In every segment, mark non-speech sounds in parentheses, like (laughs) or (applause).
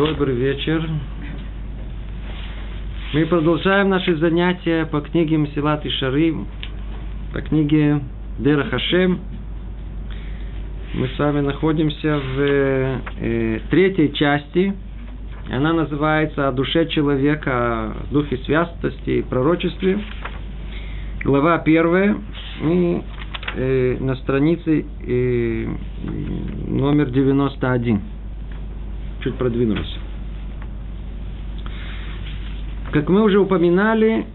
Добрый вечер. Мы продолжаем наши занятия по книге Мсилат и Шарим, по книге Дера Хашем. Мы с вами находимся в э, третьей части. Она называется «О душе человека, о духе святости и пророчестве». Глава первая. И э, на странице э, номер 91. Чуть продвинулись. Как мы уже упоминали,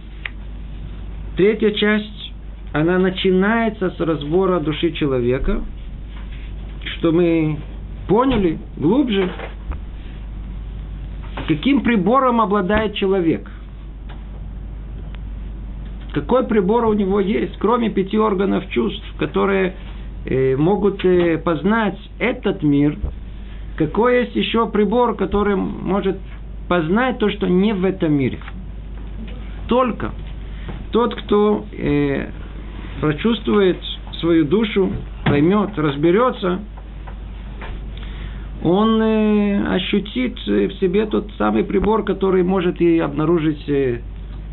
третья часть, она начинается с разбора души человека, что мы поняли глубже, каким прибором обладает человек. Какой прибор у него есть, кроме пяти органов чувств, которые э, могут э, познать этот мир, какой есть еще прибор, который может познать то, что не в этом мире. Только тот, кто э, прочувствует свою душу, поймет, разберется, он э, ощутит в себе тот самый прибор, который может и обнаружить э,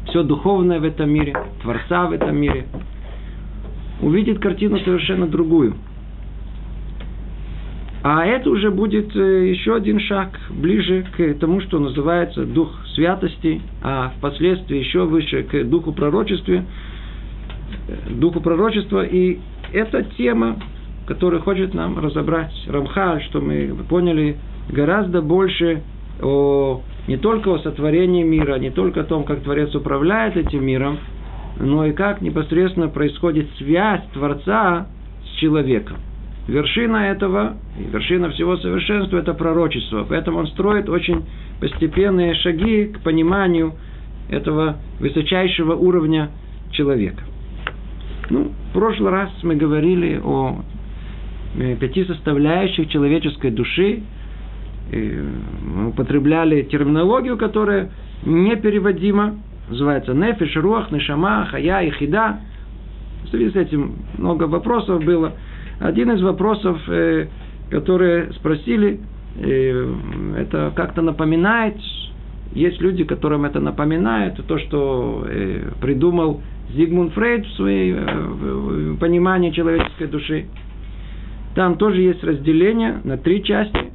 все духовное в этом мире, Творца в этом мире. Увидит картину совершенно другую – а это уже будет э, еще один шаг ближе к тому, что называется дух святости, а впоследствии еще выше к духу пророчества. Духу пророчества. И эта тема, которую хочет нам разобрать Рамхаль, что мы поняли гораздо больше о, не только о сотворении мира, не только о том, как Творец управляет этим миром, но и как непосредственно происходит связь Творца с человеком. Вершина этого, вершина всего совершенства – это пророчество. Поэтому он строит очень постепенные шаги к пониманию этого высочайшего уровня человека. Ну, в прошлый раз мы говорили о э, пяти составляющих человеческой души. Мы употребляли терминологию, которая непереводима. Называется нефиш, руах, нешама, хая и хида. В связи с этим много вопросов было – один из вопросов, э, которые спросили, э, это как-то напоминает, есть люди, которым это напоминает, то, что э, придумал Зигмунд Фрейд в своем понимании человеческой души. Там тоже есть разделение на три части,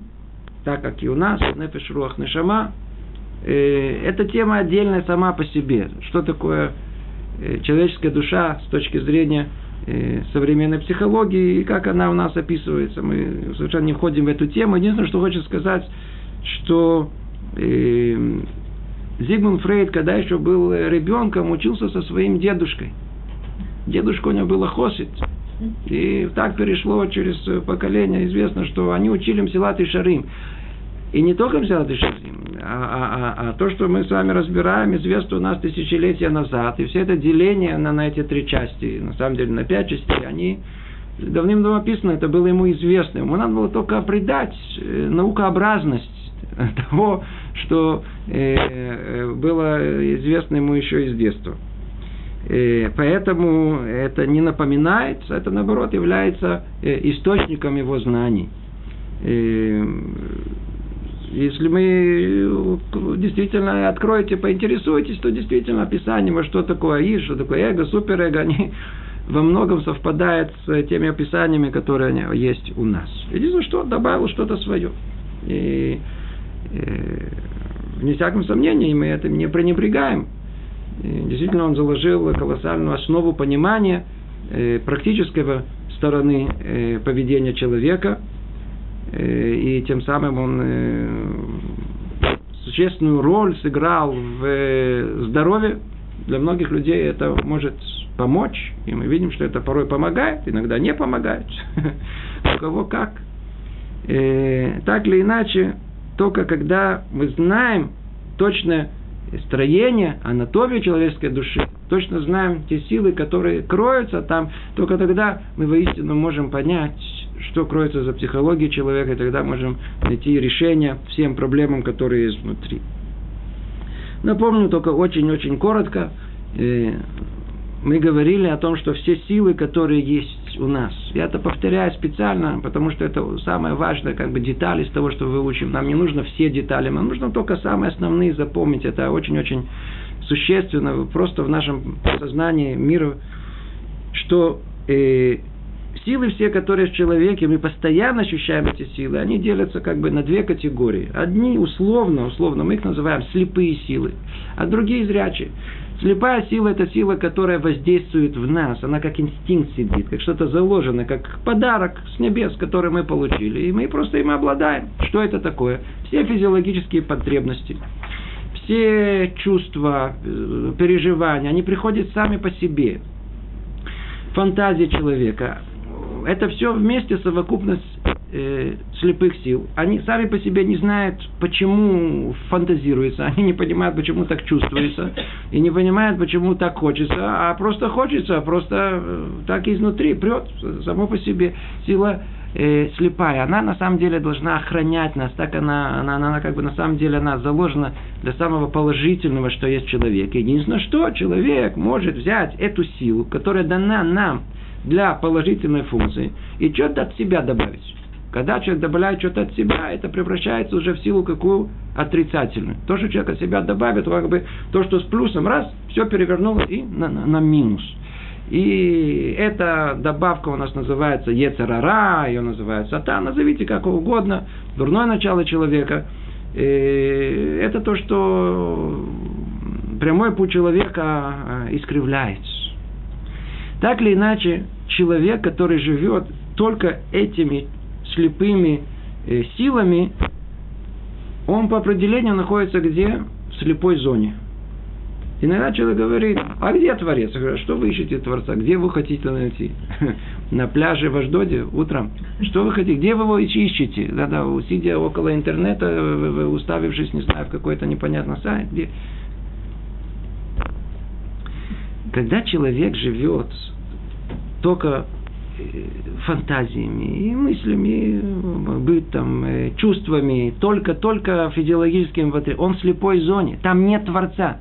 так как и у нас, Нефеш Руах Нешама. Эта тема отдельная сама по себе. Что такое человеческая душа с точки зрения современной психологии и как она у нас описывается. Мы совершенно не входим в эту тему. Единственное, что хочу сказать, что э, Зигмунд Фрейд, когда еще был ребенком, учился со своим дедушкой. Дедушка у него был Хосит. И так перешло через поколение. Известно, что они учили Мсилат и Шарим. И не только Мсилат и Шарим, а, а, а, а то, что мы с вами разбираем, известно у нас тысячелетия назад. И все это деление на, на эти три части, на самом деле на пять частей, они давным-давно описаны, это было ему известно. Ему надо было только придать э, наукообразность (laughs) того, что э, э, было известно ему еще из детства. Поэтому это не напоминает, это наоборот является источником его знаний. Если мы э, действительно откроете, поинтересуетесь, то действительно описанием, что такое И, что такое эго, суперэго, они (laughs) во многом совпадают с теми описаниями, которые есть у нас. Единственное, что добавил что-то свое. И, и э, вне всяком сомнении, мы этим не пренебрегаем. И действительно, он заложил колоссальную основу понимания э, практического стороны поведения человека – и тем самым он э, существенную роль сыграл в э, здоровье. Для многих людей это может помочь, и мы видим, что это порой помогает, иногда не помогает. (laughs) У кого как. Так или иначе, только когда мы знаем точное строение, анатомию человеческой души, точно знаем те силы, которые кроются там, только тогда мы воистину можем понять, что кроется за психологией человека, и тогда можем найти решение всем проблемам, которые есть внутри. Напомню только очень-очень коротко. Э, мы говорили о том, что все силы, которые есть у нас. Я это повторяю специально, потому что это самое важное, как бы деталь из того, что вы учим. Нам не нужно все детали, нам нужно только самые основные запомнить. Это очень-очень существенно, просто в нашем сознании мира, что э, силы все, которые в человеке, мы постоянно ощущаем эти силы, они делятся как бы на две категории. Одни условно, условно, мы их называем слепые силы, а другие зрячие. Слепая сила – это сила, которая воздействует в нас. Она как инстинкт сидит, как что-то заложено, как подарок с небес, который мы получили. И мы просто им обладаем. Что это такое? Все физиологические потребности, все чувства, э, переживания, они приходят сами по себе. Фантазия человека, это все вместе совокупность э, слепых сил. Они сами по себе не знают, почему фантазируется, (laughs) они не понимают, почему так чувствуется, и не понимают, почему так хочется, а просто хочется, просто э, так изнутри прет, само по себе. Сила э, слепая, она на самом деле должна охранять нас, так она, она, она, она как бы на самом деле она заложена для самого положительного, что есть в человеке. Единственное, что человек может взять эту силу, которая дана нам – для положительной функции и что-то от себя добавить. Когда человек добавляет что-то от себя, это превращается уже в силу какую? Отрицательную. То, что человек от себя добавит, как бы то, что с плюсом, раз, все перевернуло и на, на, на минус. И эта добавка у нас называется Ецерара, ее называют Сатан, назовите как угодно, дурное начало человека. И это то, что прямой путь человека а, искривляется. Так или иначе, человек, который живет только этими слепыми э, силами, он по определению находится где? В слепой зоне. Иногда человек говорит, а где Творец? Я говорю, что вы ищете Творца? Где вы хотите найти? (laughs) На пляже в Аждоде утром? Что вы хотите? Где вы его ищете? Да-да, сидя около интернета, уставившись, не знаю, в какой-то непонятный сайт. Где? Когда человек живет только э, фантазиями и мыслями, бытом, э, чувствами, только-только физиологическим, он в слепой зоне, там нет Творца,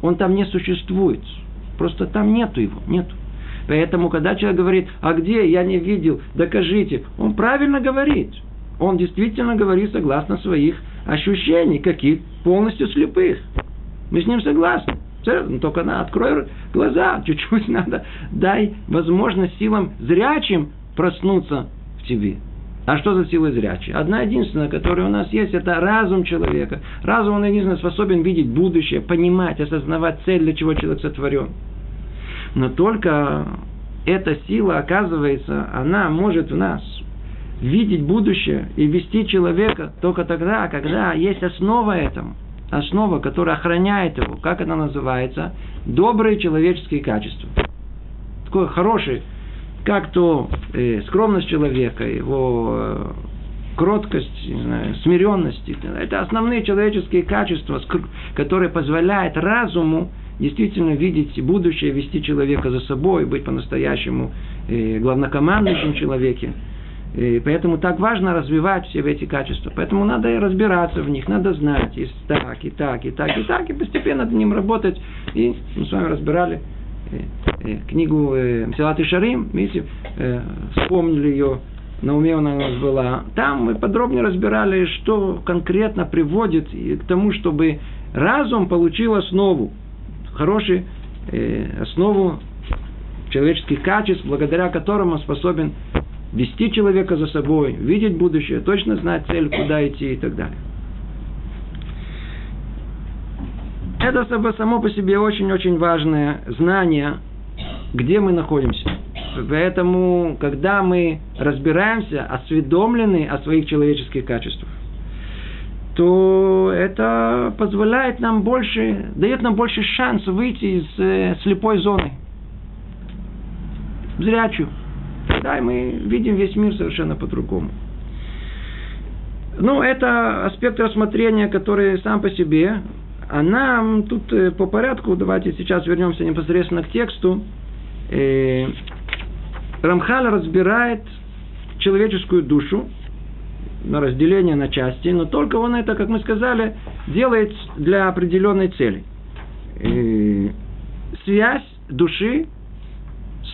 он там не существует, просто там нету его, нету. Поэтому, когда человек говорит, а где, я не видел, докажите, он правильно говорит. Он действительно говорит согласно своих ощущений, каких полностью слепых. Мы с ним согласны. Ну, только на открой глаза, чуть-чуть (laughs) надо, дай возможность силам зрячим проснуться в тебе. А что за сила зрячие? Одна единственная, которая у нас есть, это разум человека. Разум, он единственно способен видеть будущее, понимать, осознавать цель, для чего человек сотворен. Но только эта сила, оказывается, она может в нас видеть будущее и вести человека только тогда, когда есть основа этому основа, которая охраняет его. Как она называется? Добрые человеческие качества. Такое хорошее, как то э, скромность человека, его э, кроткость, не знаю, смиренность. Это основные человеческие качества, которые позволяют разуму действительно видеть будущее, вести человека за собой, быть по-настоящему э, главнокомандующим человеке. И поэтому так важно развивать все эти качества. Поэтому надо разбираться в них, надо знать, и так, и так, и так, и так, и постепенно над ним работать. И мы с вами разбирали э, э, книгу э, Мсилат и Шарим, видите, вспомнили ее, на уме она у нас была. Там мы подробнее разбирали, что конкретно приводит к тому, чтобы разум получил основу, хорошую основу человеческих качеств, благодаря которым он способен вести человека за собой, видеть будущее, точно знать цель, куда идти и так далее. Это само по себе очень-очень важное знание, где мы находимся. Поэтому, когда мы разбираемся, осведомлены о своих человеческих качествах, то это позволяет нам больше, дает нам больше шанс выйти из э, слепой зоны. Зрячую. Да, и мы видим весь мир совершенно по-другому. Ну, это аспект рассмотрения, который сам по себе. А нам тут э, по порядку, давайте сейчас вернемся непосредственно к тексту. Э, Рамхал разбирает человеческую душу на разделение на части, но только он это, как мы сказали, делает для определенной цели. Э, связь души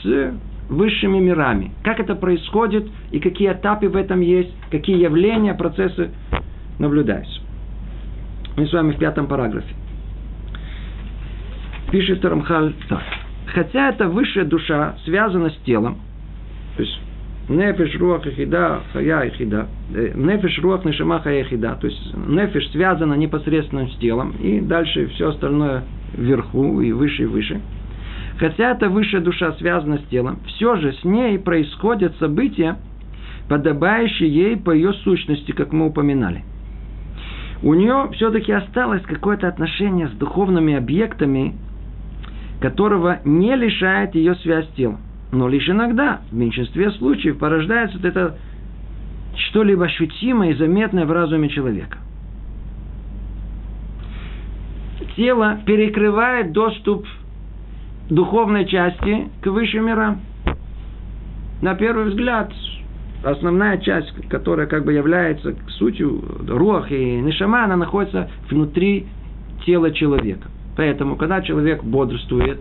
с высшими мирами. Как это происходит и какие этапы в этом есть, какие явления, процессы наблюдаются. Мы с вами в пятом параграфе. Пишет Рамхаль так. Хотя эта высшая душа связана с телом, то есть Нефиш, руах, ихида, хая, ихида. Э, нефиш, руах, нишама, хая, ихида. То есть нефиш связана непосредственно с телом, и дальше все остальное вверху и выше и выше. Хотя эта высшая душа связана с телом, все же с ней происходят события, подобающие ей по ее сущности, как мы упоминали. У нее все-таки осталось какое-то отношение с духовными объектами, которого не лишает ее связь с телом. Но лишь иногда, в меньшинстве случаев, порождается вот это что-либо ощутимое и заметное в разуме человека. Тело перекрывает доступ духовной части к высшим мирам. На первый взгляд, основная часть, которая как бы является сутью руах и нишама, она находится внутри тела человека. Поэтому, когда человек бодрствует,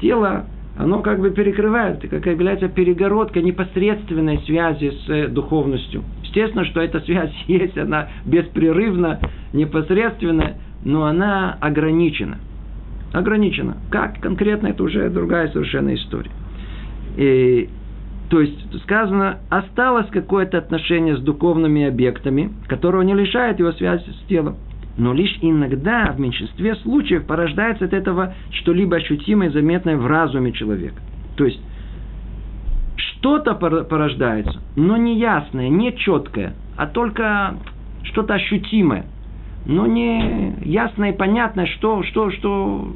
тело оно как бы перекрывает, как является перегородкой непосредственной связи с э, духовностью. Естественно, что эта связь (laughs) есть, она беспрерывна, непосредственная, но она ограничена. Ограничена. Как конкретно, это уже другая совершенно история. И, то есть, сказано, осталось какое-то отношение с духовными объектами, которого не лишает его связи с телом но лишь иногда, в меньшинстве случаев, порождается от этого что-либо ощутимое, заметное в разуме человека. То есть, что-то порождается, но не ясное, не четкое, а только что-то ощутимое, но не ясное и понятное, что, что, что...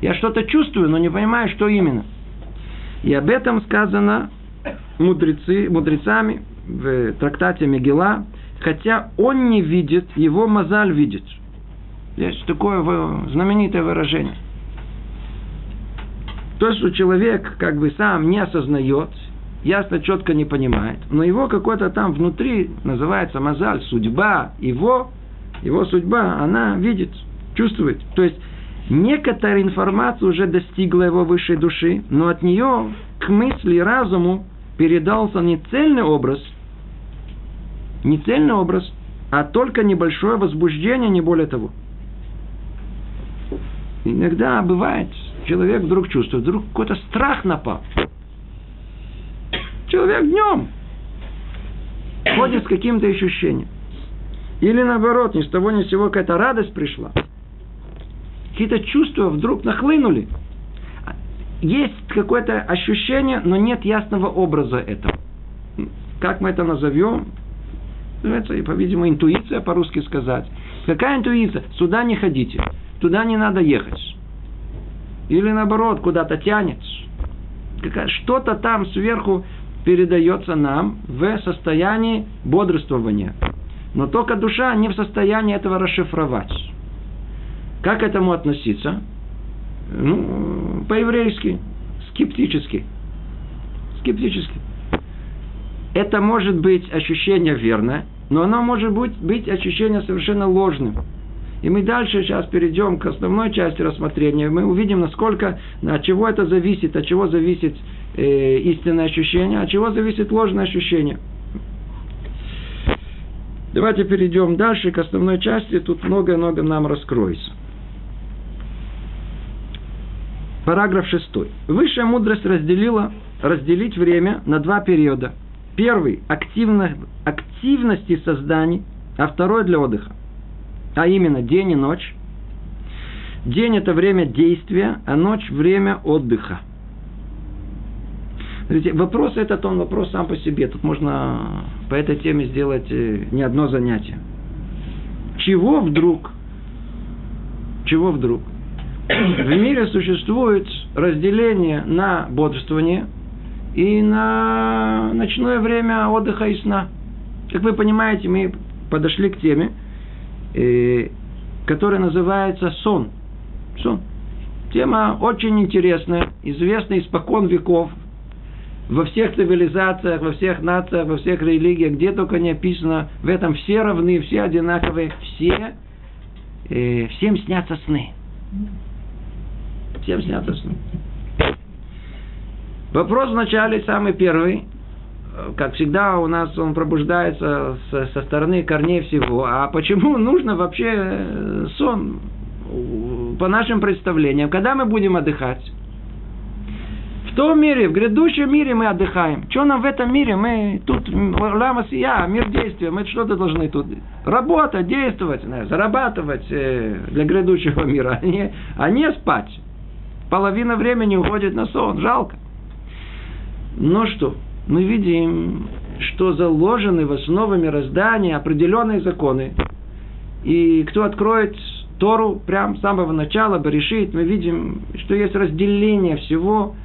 Я что-то чувствую, но не понимаю, что именно. И об этом сказано мудрецы, мудрецами в трактате Мегила, хотя он не видит, его Мазаль видит – есть такое знаменитое выражение. То, что человек как бы сам не осознает, ясно, четко не понимает, но его какой-то там внутри называется мозаль, судьба, его, его судьба, она видит, чувствует. То есть, некоторая информация уже достигла его высшей души, но от нее к мысли и разуму передался не цельный образ, не цельный образ, а только небольшое возбуждение, не более того – Иногда бывает, человек вдруг чувствует, вдруг какой-то страх напал. Человек днем ходит с каким-то ощущением. Или наоборот, ни с того ни с сего какая-то радость пришла. Какие-то чувства вдруг нахлынули. Есть какое-то ощущение, но нет ясного образа этого. Как мы это назовем? Называется, по-видимому, интуиция, по-русски сказать. Какая интуиция? Сюда не ходите туда не надо ехать. Или наоборот, куда-то тянет. Что-то там сверху передается нам в состоянии бодрствования. Но только душа не в состоянии этого расшифровать. Как к этому относиться? Ну, по-еврейски, скептически. Скептически. Это может быть ощущение верное, но оно может быть, быть ощущение совершенно ложным. И мы дальше сейчас перейдем к основной части рассмотрения. Мы увидим, насколько, от чего это зависит, от чего зависит э, истинное ощущение, от чего зависит ложное ощущение. Давайте перейдем дальше к основной части. Тут много-много нам раскроется. Параграф 6. Высшая мудрость разделила, разделить время на два периода. Первый – активности созданий, а второй – для отдыха а именно день и ночь. День – это время действия, а ночь – время отдыха. Смотрите, вопрос этот, он вопрос сам по себе. Тут можно по этой теме сделать э, не одно занятие. Чего вдруг, чего вдруг в мире существует разделение на бодрствование и на ночное время отдыха и сна. Как вы понимаете, мы подошли к теме – э, которая называется сон. Сон. Тема очень интересная, известная испокон веков. Во всех цивилизациях, во всех нациях, во всех религиях, где только не описано, в этом все равны, все одинаковые, все, э, всем снятся сны. Всем снятся сны. Вопрос вначале самый первый. Как всегда у нас он пробуждается со, со стороны корней всего. А почему нужно вообще э, сон? По нашим представлениям, когда мы будем отдыхать? В том мире, в грядущем мире мы отдыхаем. Что нам в этом мире? Мы тут, лама сия, мир действия. Мы что-то должны тут работать, действовать, зарабатывать э, для грядущего (laughs) мира, а не, а не спать. Половина времени уходит на сон. Жалко. Но что? Мы видим, что заложены в основе мироздания определенные законы. И кто откроет Тору прямо с самого начала, решит, мы видим, что есть разделение всего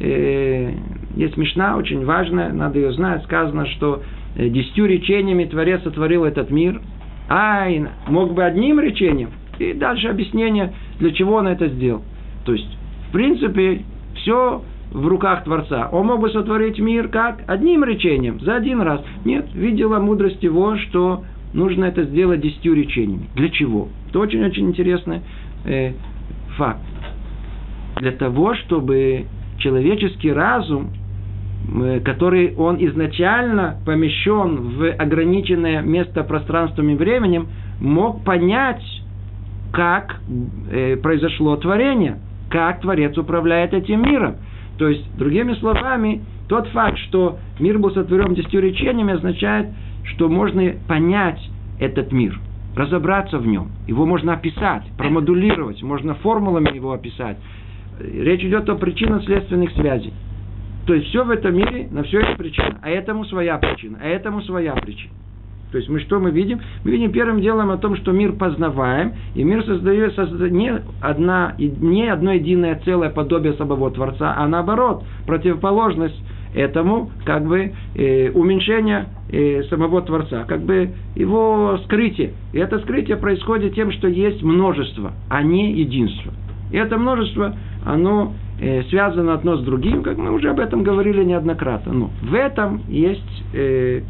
э, есть Мишна, очень важная, надо ее знать, сказано, что э, десятью речениями Творец сотворил этот мир. А, мог бы одним речением. И дальше объяснение, для чего он это сделал. То есть, в принципе, все в руках Творца. Он мог бы сотворить мир как? Одним речением, за один раз. Нет, видела мудрость его, что нужно это сделать десятью речениями. Для чего? Это очень-очень интересный э, факт. Для того, чтобы человеческий разум, э, который он изначально помещен в ограниченное место пространством и временем, мог понять, как э, произошло творение, как Творец управляет этим миром. То есть, другими словами, тот факт, что мир был сотворен десятью речениями, означает, что можно понять этот мир, разобраться в нем. Его можно описать, промодулировать, можно формулами его описать. Речь идет о причинно-следственных связей. То есть все в этом мире, на все есть причина. А этому своя причина, а этому своя причина. То есть мы что мы видим? Мы видим первым делом о том, что мир познаваем, и мир создает, создает не, одна, не одно единое целое подобие самого Творца, а наоборот, противоположность этому, как бы, э, уменьшение э, самого Творца, как бы его скрытие. И это скрытие происходит тем, что есть множество, а не единство. И это множество, оно э, связано одно с другим, как мы уже об этом говорили неоднократно. Но в этом есть э,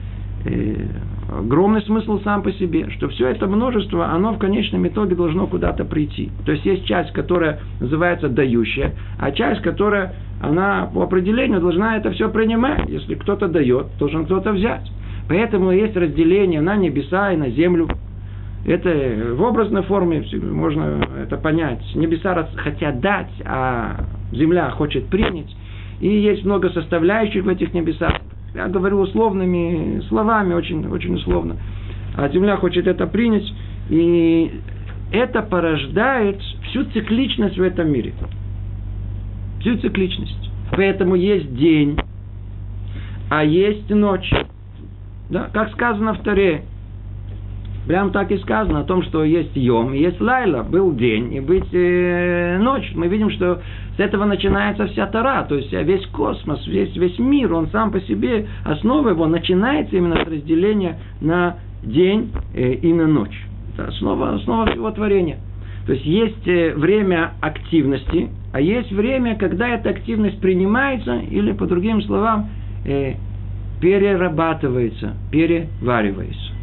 э, огромный смысл сам по себе, что все это множество, оно в конечном итоге должно куда-то прийти. То есть есть часть, которая называется дающая, а часть, которая, она по определению должна это все принимать. Если кто-то дает, должен кто-то взять. Поэтому есть разделение на небеса и на землю. Это в образной форме можно это понять. Небеса хотят дать, а земля хочет принять. И есть много составляющих в этих небесах. Я говорю условными словами, очень, очень условно. А земля хочет это принять. И это порождает всю цикличность в этом мире. Всю цикличность. Поэтому есть день, а есть ночь. Да? Как сказано в Таре, Прям так и сказано о том, что есть Йом, есть Лайла, был день и быть э, ночь. Мы видим, что с этого начинается вся Тара, то есть весь космос, весь, весь мир, он сам по себе, основа его начинается именно с разделения на день э, и на ночь. Это основа, основа всего творения. То есть есть э, время активности, а есть время, когда эта активность принимается, или, по другим словам, э, перерабатывается, переваривается.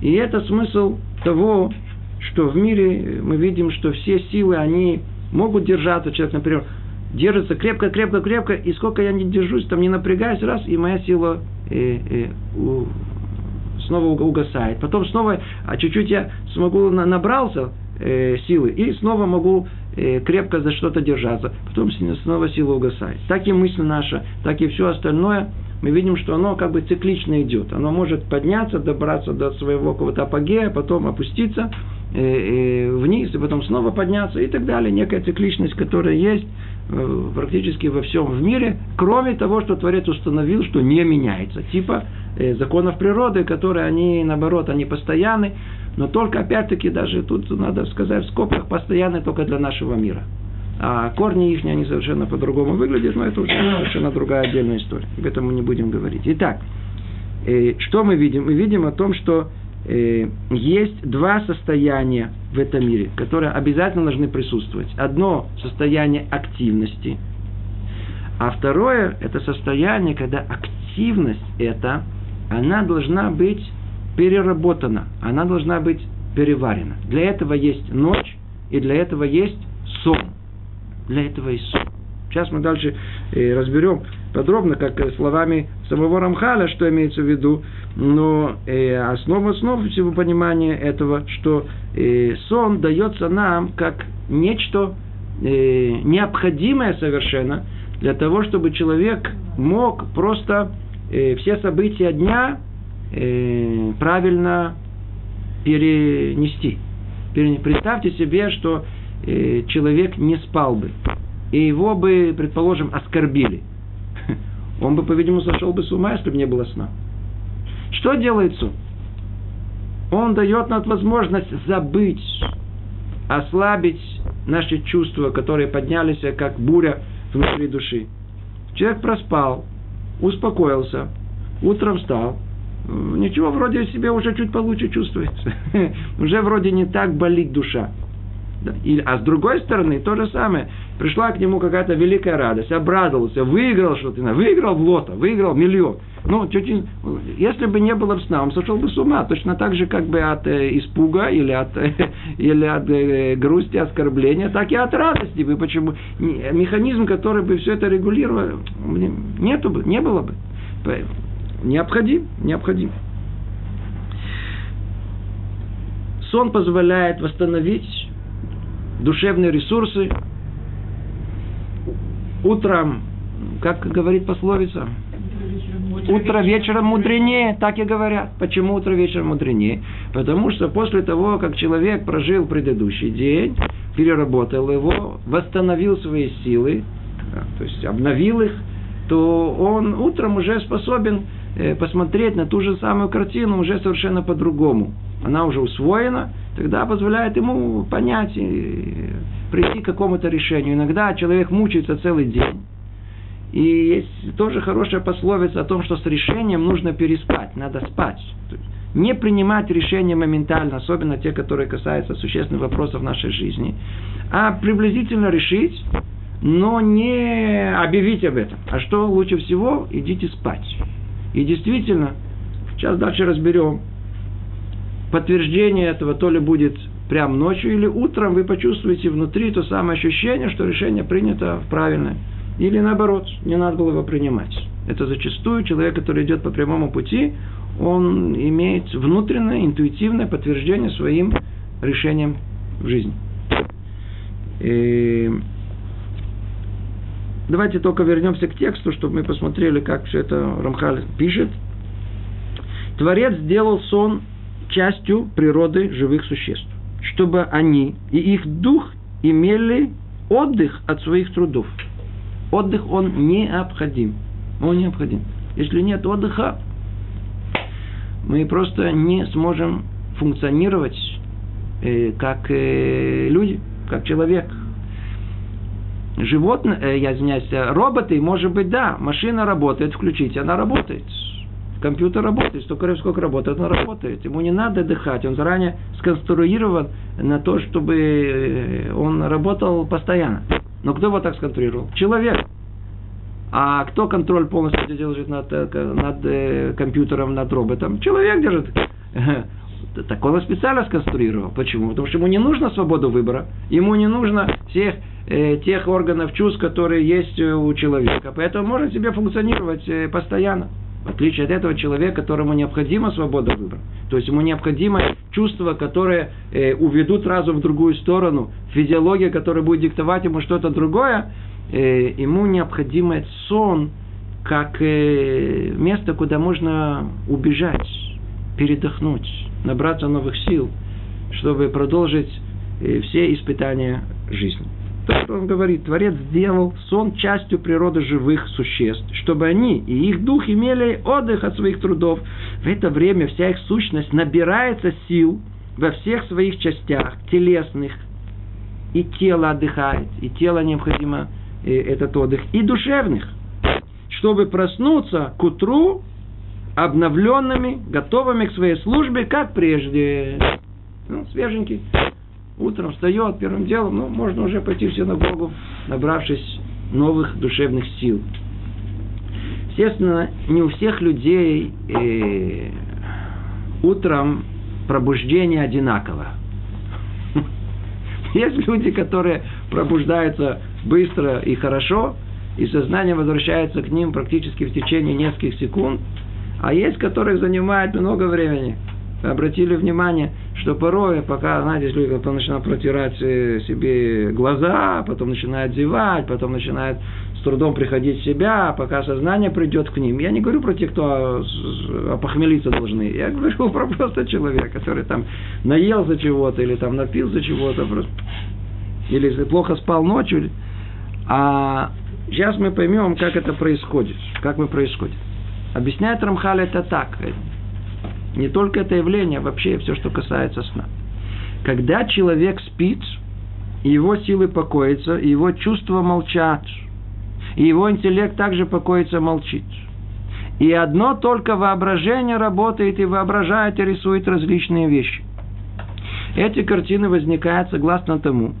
И это смысл того, что в мире мы видим, что все силы, они могут держаться. Человек, например, держится крепко, крепко, крепко, и сколько я не держусь, там не напрягаюсь, раз, и моя сила э, э, у, снова угасает. Потом снова, а чуть-чуть я смогу, на, набрался э, силы, и снова могу э, крепко за что-то держаться. Потом снова сила угасает. Так и мысль наша, так и все остальное – мы видим, что оно как бы циклично идет. Оно может подняться, добраться до своего какого-то апогея, потом опуститься э, э, вниз, и потом снова подняться и так далее. Некая цикличность, которая есть э, практически во всем в мире, кроме того, что Творец установил, что не меняется. Типа законов природы, которые они, наоборот, они постоянны, но только, опять-таки, даже тут надо сказать в скобках, постоянны только для нашего мира. А корни их, они совершенно по-другому выглядят, но это уже совершенно другая отдельная история. Об этом мы не будем говорить. Итак, э, что мы видим? Мы видим о том, что э, есть два состояния в этом мире, которые обязательно должны присутствовать. Одно состояние активности, а второе это состояние, когда активность эта, она должна быть переработана, она должна быть переварена. Для этого есть ночь, и для этого есть сон. Для этого и сон. Сейчас мы дальше э, разберем подробно, как э, словами самого Рамхаля, что имеется в виду. Но э, основа основ всего понимания этого, что сон дается нам как нечто необходимое совершенно для того, чтобы человек мог просто все события дня правильно перенести. Представьте себе, что человек не спал бы, и его бы, предположим, оскорбили. (laughs) Он бы, по-видимому, сошел бы с ума, если бы не было сна. Что делает сон? Он дает нам возможность забыть, ослабить наши чувства, которые поднялись, как буря внутри души. Человек проспал, успокоился, утром встал, ничего, вроде себе уже чуть получше чувствуется. (laughs) уже вроде не так болит душа. И, а с другой стороны, то же самое. Пришла к нему какая-то великая радость, обрадовался, выиграл что-то, выиграл в лото, выиграл миллион. Ну, чуть, если бы не было сна, он сошел бы с ума. Точно так же, как бы от э, испуга или от, э, (laughs) или от э, грусти, оскорбления, так и от радости. Бы. Почему? Механизм, который бы все это регулировал, нету бы, не было бы. Необходим, необходим. Сон позволяет восстановить душевные ресурсы. Утром, как говорит пословица, утро вечером мудренее, так и говорят. Почему утро вечером мудренее? Потому что после того, как человек прожил предыдущий день, переработал его, восстановил свои силы, то есть обновил их, то он утром уже способен э, посмотреть на ту же самую картину уже совершенно по-другому. Она уже усвоена, тогда позволяет ему понять и прийти к какому-то решению. Иногда человек мучается целый день. И есть тоже хорошая пословица о том, что с решением нужно переспать, надо спать. Не принимать решения моментально, особенно те, которые касаются существенных вопросов нашей жизни, а приблизительно решить, но не объявить об этом. А что лучше всего? Идите спать. И действительно, сейчас дальше разберем, подтверждение этого то ли будет прям ночью или утром, вы почувствуете внутри то самое ощущение, что решение принято правильное. Или наоборот, не надо было его принимать. Это зачастую человек, который идет по прямому пути, он имеет внутреннее, интуитивное подтверждение своим решением в жизни. И Давайте только вернемся к тексту, чтобы мы посмотрели, как все это Рамхаль пишет. Творец сделал сон частью природы живых существ, чтобы они и их дух имели отдых от своих трудов. Отдых он необходим. Он необходим. Если нет отдыха, мы просто не сможем функционировать э, как э, люди, как человек – животные, э, я извиняюсь, э, роботы, может быть, да, машина работает, включить, она работает. Компьютер работает, столько сколько работает, он работает. Ему не надо отдыхать, он заранее сконструирован на то, чтобы э, он работал постоянно. Но кто его так сконструировал? Человек. А кто контроль полностью держит над, над компьютером, над роботом? Человек держит. Так он специально сконструировал. Почему? Потому что ему не нужно свободу выбора. Ему не нужно всех э, тех органов чувств, которые есть э, у человека. Поэтому может себе функционировать э, постоянно. В отличие от этого человека, которому необходима свобода выбора. То есть ему необходимо чувства, которые э, уведут сразу в другую сторону, физиология, которая будет диктовать ему что-то другое, э, ему необходимо сон как э, место, куда можно убежать, передохнуть, набраться новых сил, чтобы продолжить э, все испытания жизни. То, что он говорит, Творец сделал сон частью природы живых существ, чтобы они и их дух имели отдых от своих трудов. В это время вся их сущность набирается сил во всех своих частях, телесных, и тело отдыхает, и тело необходимо э, этот отдых, и душевных, чтобы проснуться к утру обновленными, готовыми к своей службе, как прежде. Ну, свеженький утром встает первым делом, ну, можно уже пойти в синагогу, набравшись новых душевных сил. Естественно, не у всех людей э, утром пробуждение одинаково. (laughs) Есть люди, которые пробуждаются быстро и хорошо, и сознание возвращается к ним практически в течение нескольких секунд, а есть, которых занимает много времени. Обратили внимание, что порой, пока, знаете, люди потом начинают протирать э, себе глаза, потом начинают зевать, потом начинают с трудом приходить в себя, пока сознание придет к ним. Я не говорю про тех, кто опохмелиться должны. Я говорю (laughs) про просто человека, который там наелся чего-то, или там напился чего-то, просто, или плохо спал ночью. А сейчас мы поймем, как это происходит. Как мы происходит. Объясняет Рамхаль это так. Не только это явление, а вообще все, что касается сна. Когда человек спит, его силы покоятся, его чувства молчат, и его интеллект также покоится, молчит. И одно только воображение работает и воображает и рисует различные вещи. Эти картины возникают согласно тому,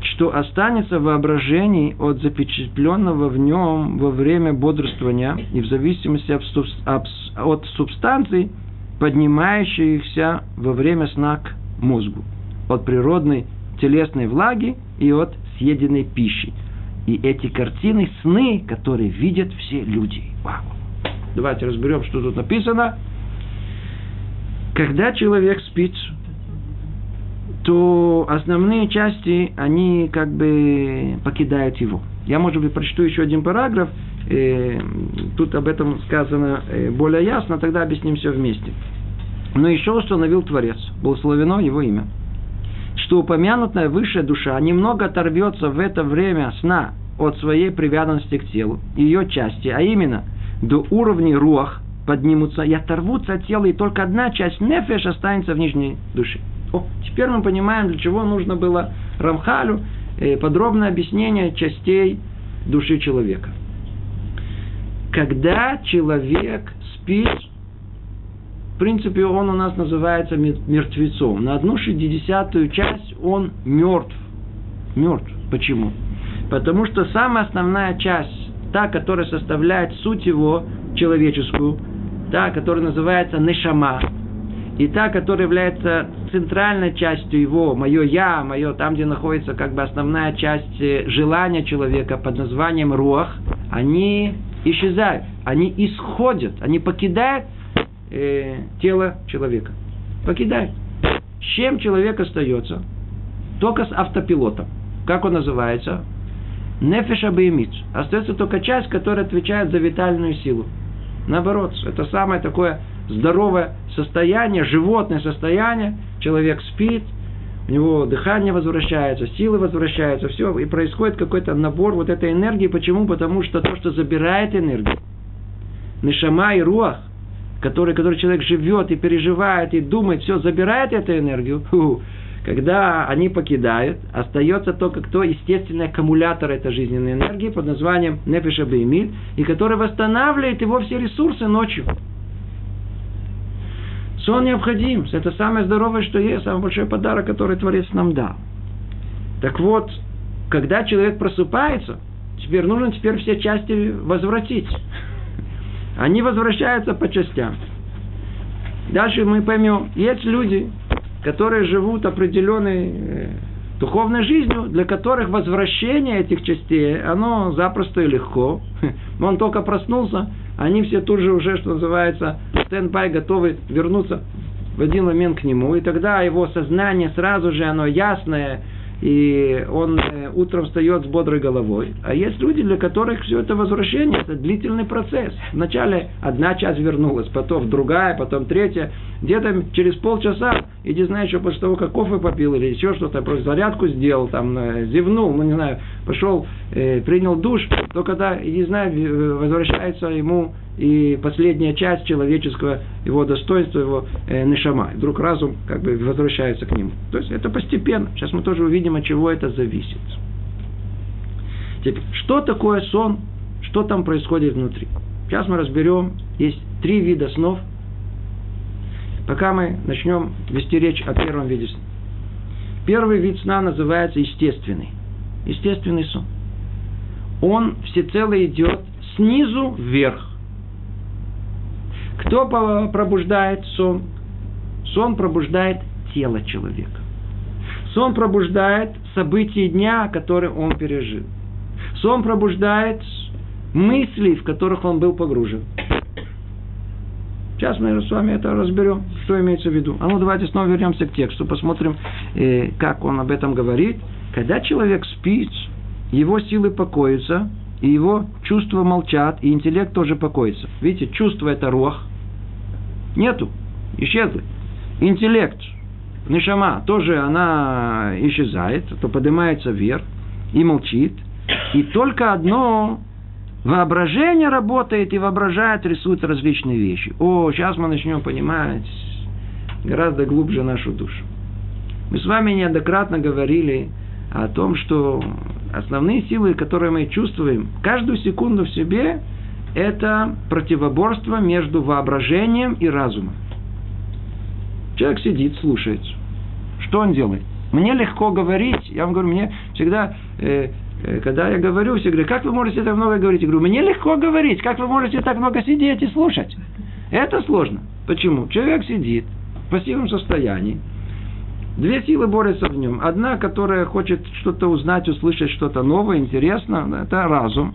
что останется в воображении от запечатленного в нем во время бодрствования и в зависимости от субстанций, поднимающихся во время сна к мозгу, от природной телесной влаги и от съеденной пищи. И эти картины – сны, которые видят все люди. Вау. Давайте разберем, что тут написано. Когда человек спит, то основные части, они как бы покидают его. Я, может быть, прочту еще один параграф, э, тут об этом сказано э, более ясно, тогда объясним все вместе. Но еще установил Творец, благословено его имя, что упомянутая высшая душа немного оторвется в это время сна от своей привязанности к телу, ее части, а именно до уровней руах поднимутся и оторвутся от тела, и только одна часть нефеш останется в нижней душе. О, теперь мы понимаем, для чего нужно было Рамхалю э, подробное объяснение частей души человека. Когда человек спит, в принципе, он у нас называется мертвецом. На одну шестидесятую часть он мертв. Мертв. Почему? Потому что самая основная часть, та, которая составляет суть его человеческую, та, которая называется нешама, и та, которая является центральной частью его, мое я, мое, там, где находится как бы основная часть э, желания человека под названием руах, они исчезают, они исходят, они покидают э, тело человека. Покидают. С чем человек остается? Только с автопилотом. Как он называется? Нефеша беймит. Остается только часть, которая отвечает за витальную силу. Наоборот, это самое такое здоровое состояние, животное состояние. Человек спит, у него дыхание возвращается, силы возвращаются, все, и происходит какой-то набор вот этой энергии. Почему? Потому что то, что забирает энергию, нишама и руах, который, который человек живет и переживает, и думает, все, забирает эту энергию, (laughs) когда они покидают, остается только кто естественный аккумулятор этой жизненной энергии под названием Нефиша Беймит, и который восстанавливает его все ресурсы ночью. Сон необходим. Это самое здоровое, что есть, самый большой подарок, который Творец нам дал. Так вот, когда человек просыпается, теперь нужно теперь все части возвратить. Они возвращаются по частям. Дальше мы поймем, есть люди, которые живут определенной э, духовной жизнью, для которых возвращение этих частей, оно запросто и легко. (laughs) Он только проснулся, они все тут же уже, что называется, стендбай, готовы вернуться в один момент к нему. И тогда его сознание сразу же, оно ясное, и он э, утром встает с бодрой головой. А есть люди, для которых все это возвращение, это длительный процесс. Вначале одна часть вернулась, потом другая, потом третья. Где-то через полчаса, иди знаешь, что после того, как кофе попил или еще что-то, просто зарядку сделал, там, э, зевнул, ну не знаю, пошел, э, принял душ, то когда, не знаю, возвращается ему и последняя часть человеческого его достоинства, его э, нишама. Вдруг разум как бы возвращается к нему. То есть это постепенно. Сейчас мы тоже увидим, от чего это зависит. Теперь, что такое сон? Что там происходит внутри? Сейчас мы разберем. Есть три вида снов. Пока мы начнем вести речь о первом виде сна. Первый вид сна называется естественный. Естественный сон. Он всецело идет снизу вверх. Кто пробуждает сон? Сон пробуждает тело человека. Сон пробуждает события дня, которые он пережил. Сон пробуждает мысли, в которых он был погружен. Сейчас мы с вами это разберем, что имеется в виду. А ну давайте снова вернемся к тексту, посмотрим, э, как он об этом говорит. Когда человек спит, его силы покоятся, и его чувства молчат, и интеллект тоже покоится. Видите, чувство это рох. Нету. Исчезли. Интеллект, нишама, тоже она исчезает, то поднимается вверх и молчит. И только одно воображение работает и воображает, рисует различные вещи. О, сейчас мы начнем понимать гораздо глубже нашу душу. Мы с вами неоднократно говорили о том, что основные силы, которые мы чувствуем каждую секунду в себе, это противоборство между воображением и разумом. Человек сидит, слушает. Что он делает? Мне легко говорить. Я вам говорю, мне всегда, э, э, когда я говорю, все говорят, как вы можете так много говорить? Я говорю, мне легко говорить. Как вы можете так много сидеть и слушать? Это сложно. Почему? Человек сидит в пассивном состоянии, Две силы борются в нем. Одна, которая хочет что-то узнать, услышать что-то новое, интересное, это разум.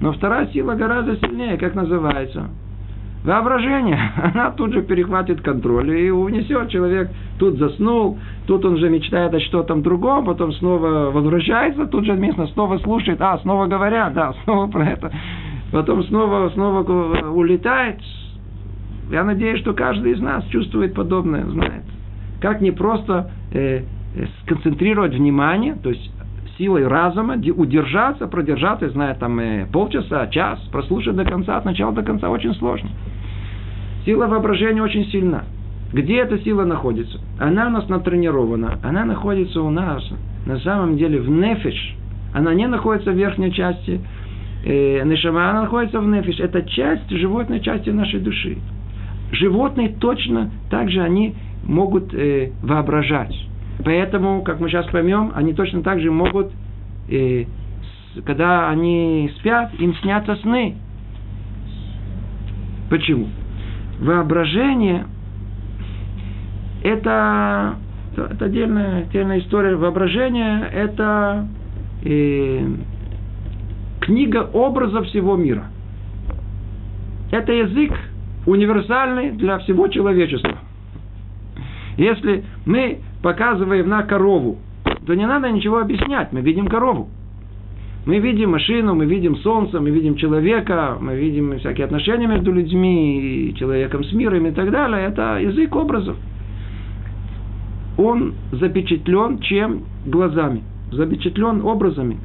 Но вторая сила гораздо сильнее, как называется? Воображение. (laughs) Она тут же перехватит контроль и унесет. Человек тут заснул, тут он же мечтает о что-то другом, потом снова возвращается, тут же местно снова слушает, а, снова говорят, да, (laughs) снова про это. Потом снова, снова улетает. Я надеюсь, что каждый из нас чувствует подобное, знает. Как не просто э, э, сконцентрировать внимание, то есть силой разума удержаться, продержаться, зная там э, полчаса, час, прослушать до конца, от начала до конца очень сложно. Сила воображения очень сильна. Где эта сила находится? Она у нас натренирована. Она находится у нас на самом деле в нефиш. Она не находится в верхней части э, нешама, она находится в нефиш. Это часть животной части нашей души. Животные точно так же они могут э, воображать. Поэтому, как мы сейчас поймем, они точно так же могут, э, с, когда они спят, им снятся сны. Почему? Воображение это, это отдельная, отдельная история. Воображение это э, книга образа всего мира. Это язык универсальный для всего человечества. Если мы показываем на корову, то не надо ничего объяснять. Мы видим корову. Мы видим машину, мы видим солнце, мы видим человека, мы видим всякие отношения между людьми и человеком с миром и так далее. Это язык образов. Он запечатлен чем? Глазами. Запечатлен образами.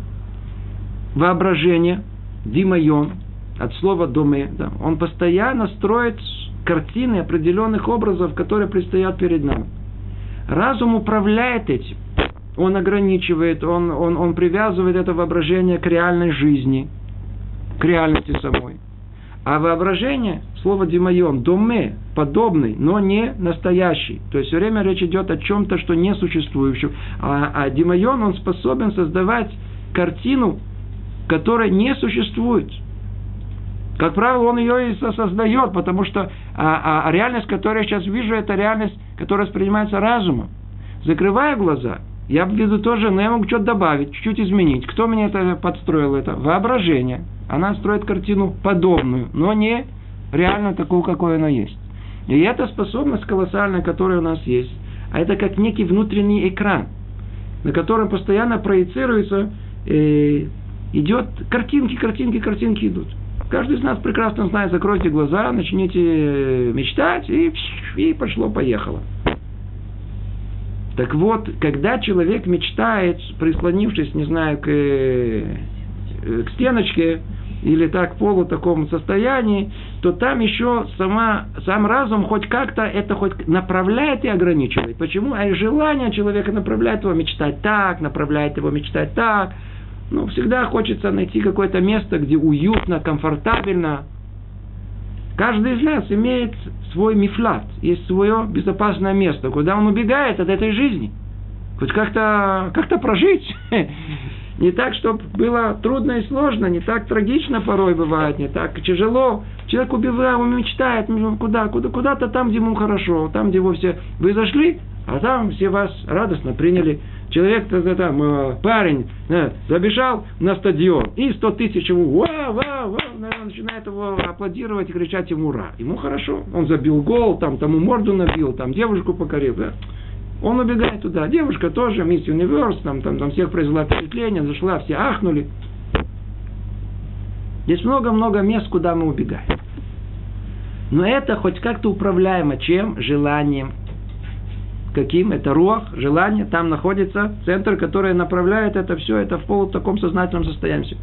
Воображение, димайон, от слова доме, да, он постоянно строит картины определенных образов, которые предстоят перед нами. Разум управляет этим. Он ограничивает, он, он, он привязывает это воображение к реальной жизни, к реальности самой. А воображение, слово димайон, доме, подобный, но не настоящий. То есть все время речь идет о чем-то, что не существующем. А, а димайон, он способен создавать картину, которая не существует. Как правило, он ее и создает, потому что а, а реальность, которую я сейчас вижу, это реальность, которая воспринимается разумом. Закрывая глаза, я вижу тоже, но я могу что-то добавить, чуть-чуть изменить. Кто мне это подстроил? Это воображение. Она строит картину подобную, но не реально такую, какой она есть. И эта способность колоссальная, которая у нас есть, а это как некий внутренний экран, на котором постоянно проецируется, э, идет картинки, картинки, картинки идут. Каждый из нас прекрасно знает, закройте глаза, начните э, мечтать, и, и пошло-поехало. Так вот, когда человек мечтает, прислонившись, не знаю, к, э, к стеночке, или так в полу таком состоянии, то там еще сама, сам разум хоть как-то это хоть направляет и ограничивает. Почему? А желание человека направляет его мечтать так, направляет его мечтать так – ну, всегда хочется найти какое-то место, где уютно, комфортабельно. Каждый из нас имеет свой мифлат, есть свое безопасное место, куда он убегает от этой жизни. Хоть как-то как прожить. (laughs) Не так, чтобы было трудно и сложно, не так трагично порой бывает, не так тяжело. Человек убивает, он мечтает, куда, куда, куда-то там, где ему хорошо, там, где вы все, вы зашли, а там все вас радостно приняли, Человек, там, э, парень, э, забежал на стадион, и 100 тысяч ему, ва, ва, ва, начинает его аплодировать и кричать ему ура. Ему хорошо, он забил гол, там, тому морду набил, там, девушку покорил, да? Он убегает туда. Девушка тоже, мисс Универс, там, там, там всех произвела впечатление, зашла, все ахнули. Здесь много-много мест, куда мы убегаем. Но это хоть как-то управляемо чем? Желанием. Каким? Это рух, желание. Там находится центр, который направляет это все. Это в полу таком сознательном состоянии.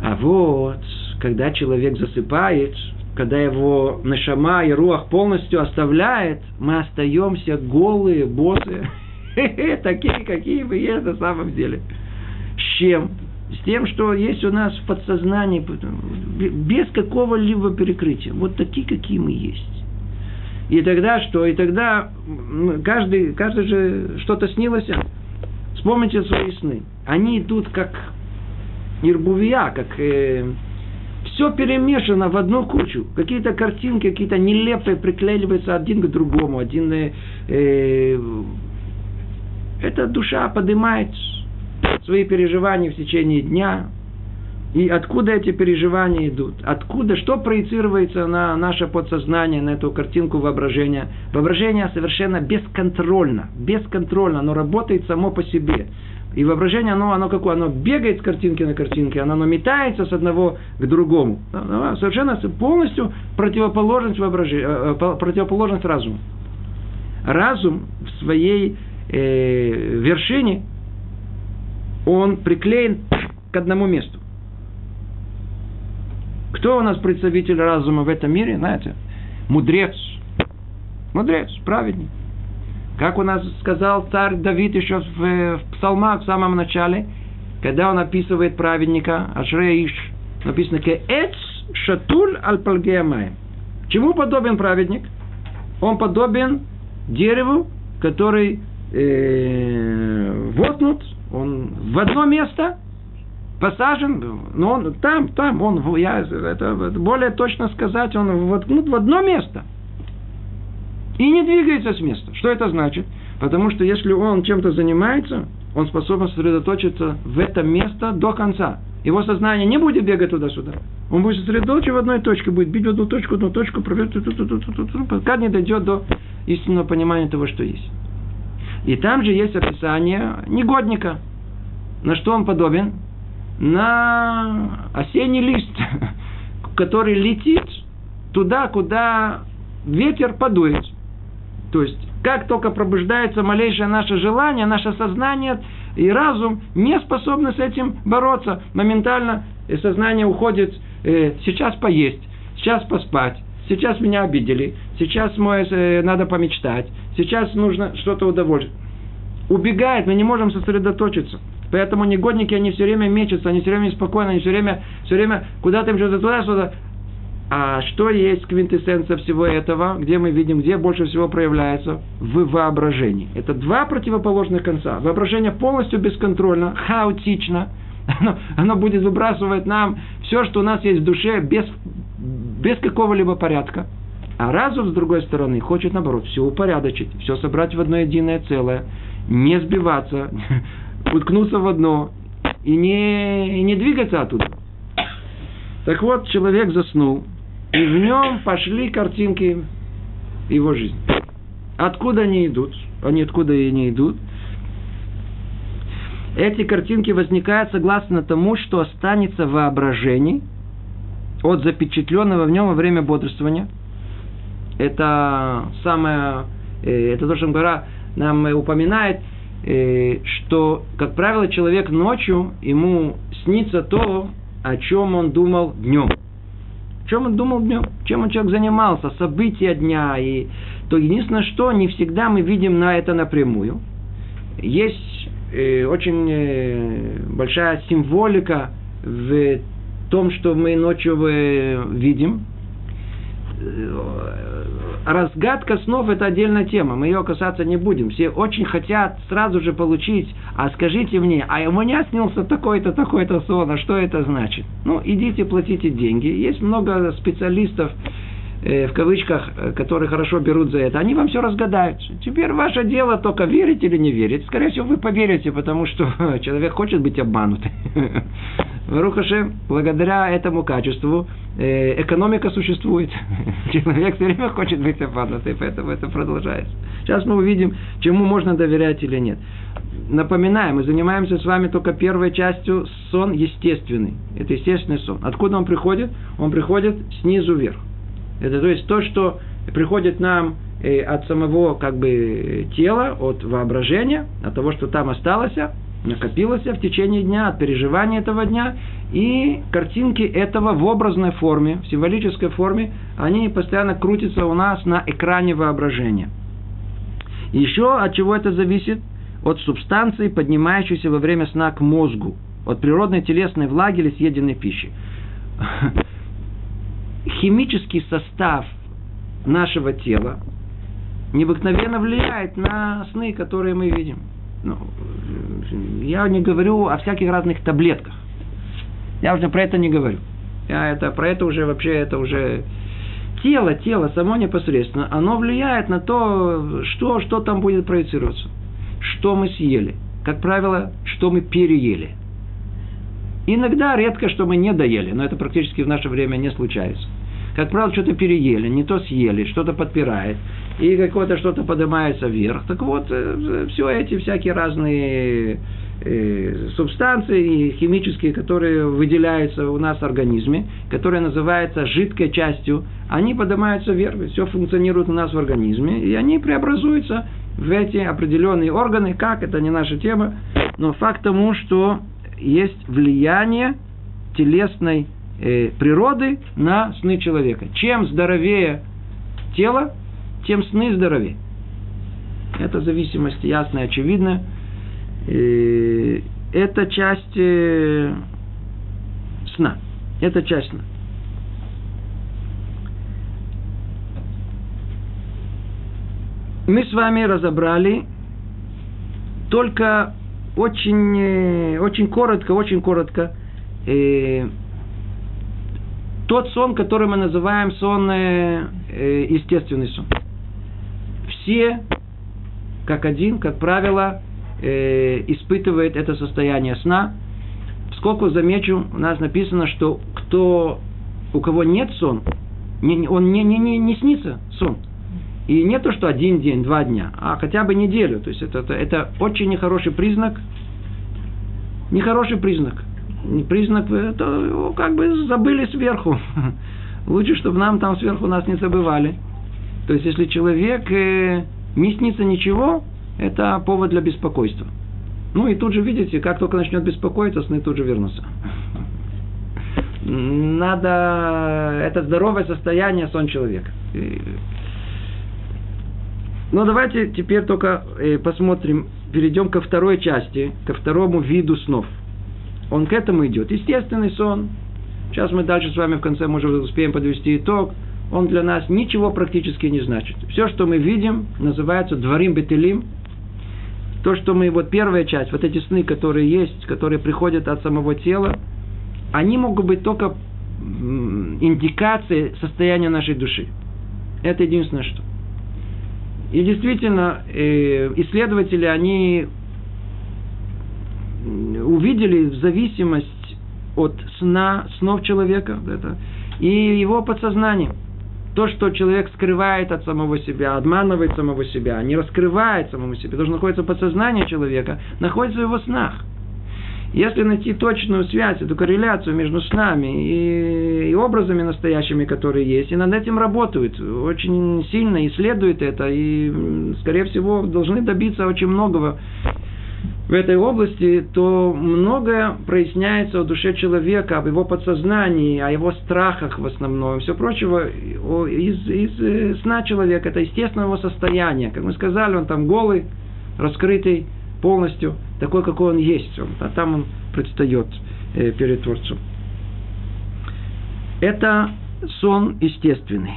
А вот, когда человек засыпает, когда его нашама и руах полностью оставляет, мы остаемся голые, боссы, (laughs) такие, какие мы есть на самом деле. С чем? С тем, что есть у нас в подсознании, без какого-либо перекрытия. Вот такие, какие мы есть. И тогда что? И тогда каждый, каждый же что-то снилось. Вспомните свои сны. Они идут как ирбувия, как э, все перемешано в одну кучу. Какие-то картинки, какие-то нелепые приклеиваются один к другому. Один, э, э, эта душа поднимает свои переживания в течение дня. И откуда эти переживания идут? Откуда, что проецируется на наше подсознание, на эту картинку воображения? Воображение совершенно бесконтрольно. Бесконтрольно, оно работает само по себе. И воображение, оно, оно какое? Оно бегает с картинки на картинке, оно, оно метается с одного к другому. Совершенно полностью противоположность, воображения, э, э, противоположность разуму. Разум в своей э, вершине, он приклеен к одному месту. Кто у нас представитель разума в этом мире, знаете? Мудрец. Мудрец, праведник. Как у нас сказал царь Давид еще в, в псалмах в самом начале, когда он описывает праведника, Ашреиш, написано «Эц шатуль аль Чему подобен праведник? Он подобен дереву, который э, вотнут, он в одно место посажен, но он там, там, он, я, это более точно сказать, он воткнут в одно место – и не двигается с места. Что это значит? Потому что если он чем-то занимается, он способен сосредоточиться в это место до конца. Его сознание не будет бегать туда-сюда. Он будет сосредоточен в одной точке, будет бить в одну точку, одну точку, пока не дойдет до истинного понимания того, что есть. И там же есть описание негодника. На что он подобен? На осенний лист, который летит туда, куда ветер подует. То есть, как только пробуждается малейшее наше желание, наше сознание и разум не способны с этим бороться. Моментально сознание уходит э, сейчас поесть, сейчас поспать, сейчас меня обидели, сейчас мой, э, надо помечтать, сейчас нужно что-то удовольствить. Убегает, мы не можем сосредоточиться. Поэтому негодники, они все время мечутся, они все время спокойны, они все время, все время куда-то им что-то туда-сюда. А что есть квинтэссенция всего этого, где мы видим, где больше всего проявляется? В воображении. Это два противоположных конца. Воображение полностью бесконтрольно, хаотично. Оно, оно будет выбрасывать нам все, что у нас есть в душе, без, без какого-либо порядка. А разум, с другой стороны, хочет, наоборот, все упорядочить, все собрать в одно единое целое, не сбиваться, (laughs) уткнуться в одно и не, и не двигаться оттуда. Так вот, человек заснул, и в нем пошли картинки его жизни. Откуда они идут? Они откуда и не идут? Эти картинки возникают согласно тому, что останется в воображении от запечатленного в нем во время бодрствования. Это самое, э, это то, что нам упоминает, что, как правило, человек ночью, ему снится то, о чем он думал днем чем он думал днем, чем он человек занимался, события дня. И то единственное, что не всегда мы видим на это напрямую. Есть э, очень э, большая символика в том, что мы ночью э, видим. Э, разгадка снов – это отдельная тема, мы ее касаться не будем. Все очень хотят сразу же получить, а скажите мне, а у меня снился такой-то, такой-то сон, а что это значит? Ну, идите, платите деньги. Есть много специалистов, в кавычках, э, которые хорошо берут за это, они вам все разгадают. Теперь ваше дело только верить или не верить. Скорее всего, вы поверите, потому что (laughs) человек хочет быть обманутым. (laughs) Рухаше, благодаря этому качеству э, экономика существует. (laughs) Человек все время хочет быть обманутым, поэтому это продолжается. Сейчас мы увидим, чему можно доверять или нет. Напоминаем, мы занимаемся с вами только первой частью сон естественный. Это естественный сон. Откуда он приходит? Он приходит снизу вверх. Это то есть то, что приходит нам э, от самого как бы тела, от воображения, от того, что там осталось, накопилось в течение дня, от переживания этого дня, и картинки этого в образной форме, в символической форме, они постоянно крутятся у нас на экране воображения. Еще от чего это зависит? От субстанции, поднимающейся во время сна к мозгу, от природной телесной влаги или съеденной пищи. (laughs) Химический состав нашего тела необыкновенно влияет на сны, которые мы видим. Ну, я не говорю о всяких разных таблетках. Я уже про это не говорю. Я это, про это уже вообще, это уже тело, тело само непосредственно, оно влияет на то, что, что там будет проецироваться. Что мы съели. Как правило, что мы переели. Иногда, редко, что мы не доели, но это практически в наше время не случается. Как правило, что-то переели, не то съели, что-то подпирает, и какое-то что-то поднимается вверх. Так вот, э, все эти всякие разные э, субстанции химические, которые выделяются у нас в организме, которые называются жидкой частью, они поднимаются вверх, все функционирует у нас в организме, и они преобразуются в эти определенные органы, как, это не наша тема, но факт тому, что есть влияние телесной э, природы на сны человека. Чем здоровее тело, тем сны здоровее. Это зависимость ясная, очевидная. Э, это часть э, сна. Это часть сна. Мы с вами разобрали только очень, э, очень коротко, очень коротко э, тот сон, который мы называем сон э, э, естественный сон. Все, как один, как правило, э, испытывает это состояние сна. Сколько замечу, у нас написано, что кто, у кого нет сон, не, он не, не, не, не снится сон. И не то, что один день, два дня, а хотя бы неделю. То есть это, это, это очень нехороший признак. Нехороший признак. Признак, это как бы забыли сверху. (laughs) Лучше, чтобы нам там сверху нас не забывали. То есть, если человек э, не снится ничего, это повод для беспокойства. Ну и тут же, видите, как только начнет беспокоиться, сны тут же вернутся. (laughs) Надо... Это здоровое состояние сон человека. Ну, давайте теперь только э, посмотрим, перейдем ко второй части, ко второму виду снов. Он к этому идет. Естественный сон. Сейчас мы дальше с вами в конце, может, успеем подвести итог. Он для нас ничего практически не значит. Все, что мы видим, называется дворим бетелим. То, что мы, вот первая часть, вот эти сны, которые есть, которые приходят от самого тела, они могут быть только индикацией состояния нашей души. Это единственное, что. И действительно, э, исследователи, они увидели зависимость от сна, снов человека это, и его подсознание. То, что человек скрывает от самого себя, обманывает самого себя, не раскрывает самому себе, то, что находится в подсознании человека, находится в его снах. Если найти точную связь, эту корреляцию между снами и, и образами настоящими, которые есть, и над этим работают, очень сильно исследуют это, и, скорее всего, должны добиться очень многого в этой области, то многое проясняется о душе человека, об его подсознании, о его страхах в основном, все прочего из, из э, сна человека, это естественного состояния. Как мы сказали, он там голый, раскрытый полностью, такой, какой он есть. Он, а там он предстает э, перед Творцом. Это сон естественный.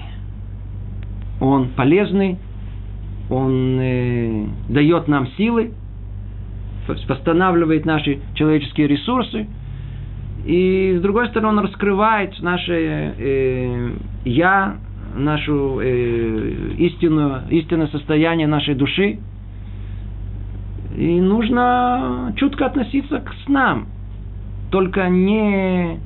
Он полезный, он э, дает нам силы, восстанавливает наши человеческие ресурсы, и с другой стороны он раскрывает наше э, я, нашу э, истинное состояние нашей души. И нужно чутко относиться к снам. Только не,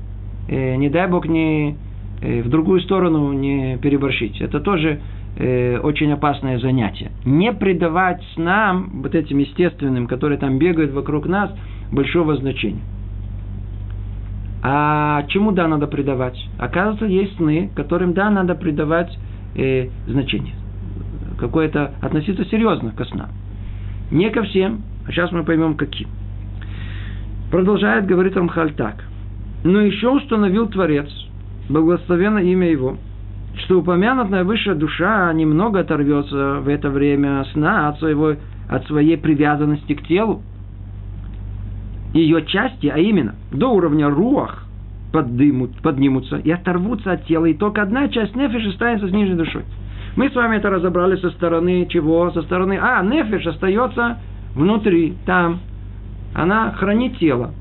э, не дай Бог, не э, в другую сторону не переборщить. Это тоже э, очень опасное занятие. Не придавать снам, вот этим естественным, которые там бегают вокруг нас, большого значения. А чему да надо придавать? Оказывается, есть сны, которым да надо придавать э, значение. Какое-то относиться серьезно к снам. Не ко всем, а сейчас мы поймем каким. Продолжает говорить Рамхаль так. Но еще установил Творец, благословенно имя его, что упомянутая высшая душа немного оторвется в это время сна от, своего, от своей привязанности к телу. Ее части, а именно до уровня руах, поднимут, поднимутся и оторвутся от тела, и только одна часть нефиш останется с нижней душой. Мы с вами это разобрали со стороны чего? Со стороны, а, нефиш остается внутри, там. Она хранит тело.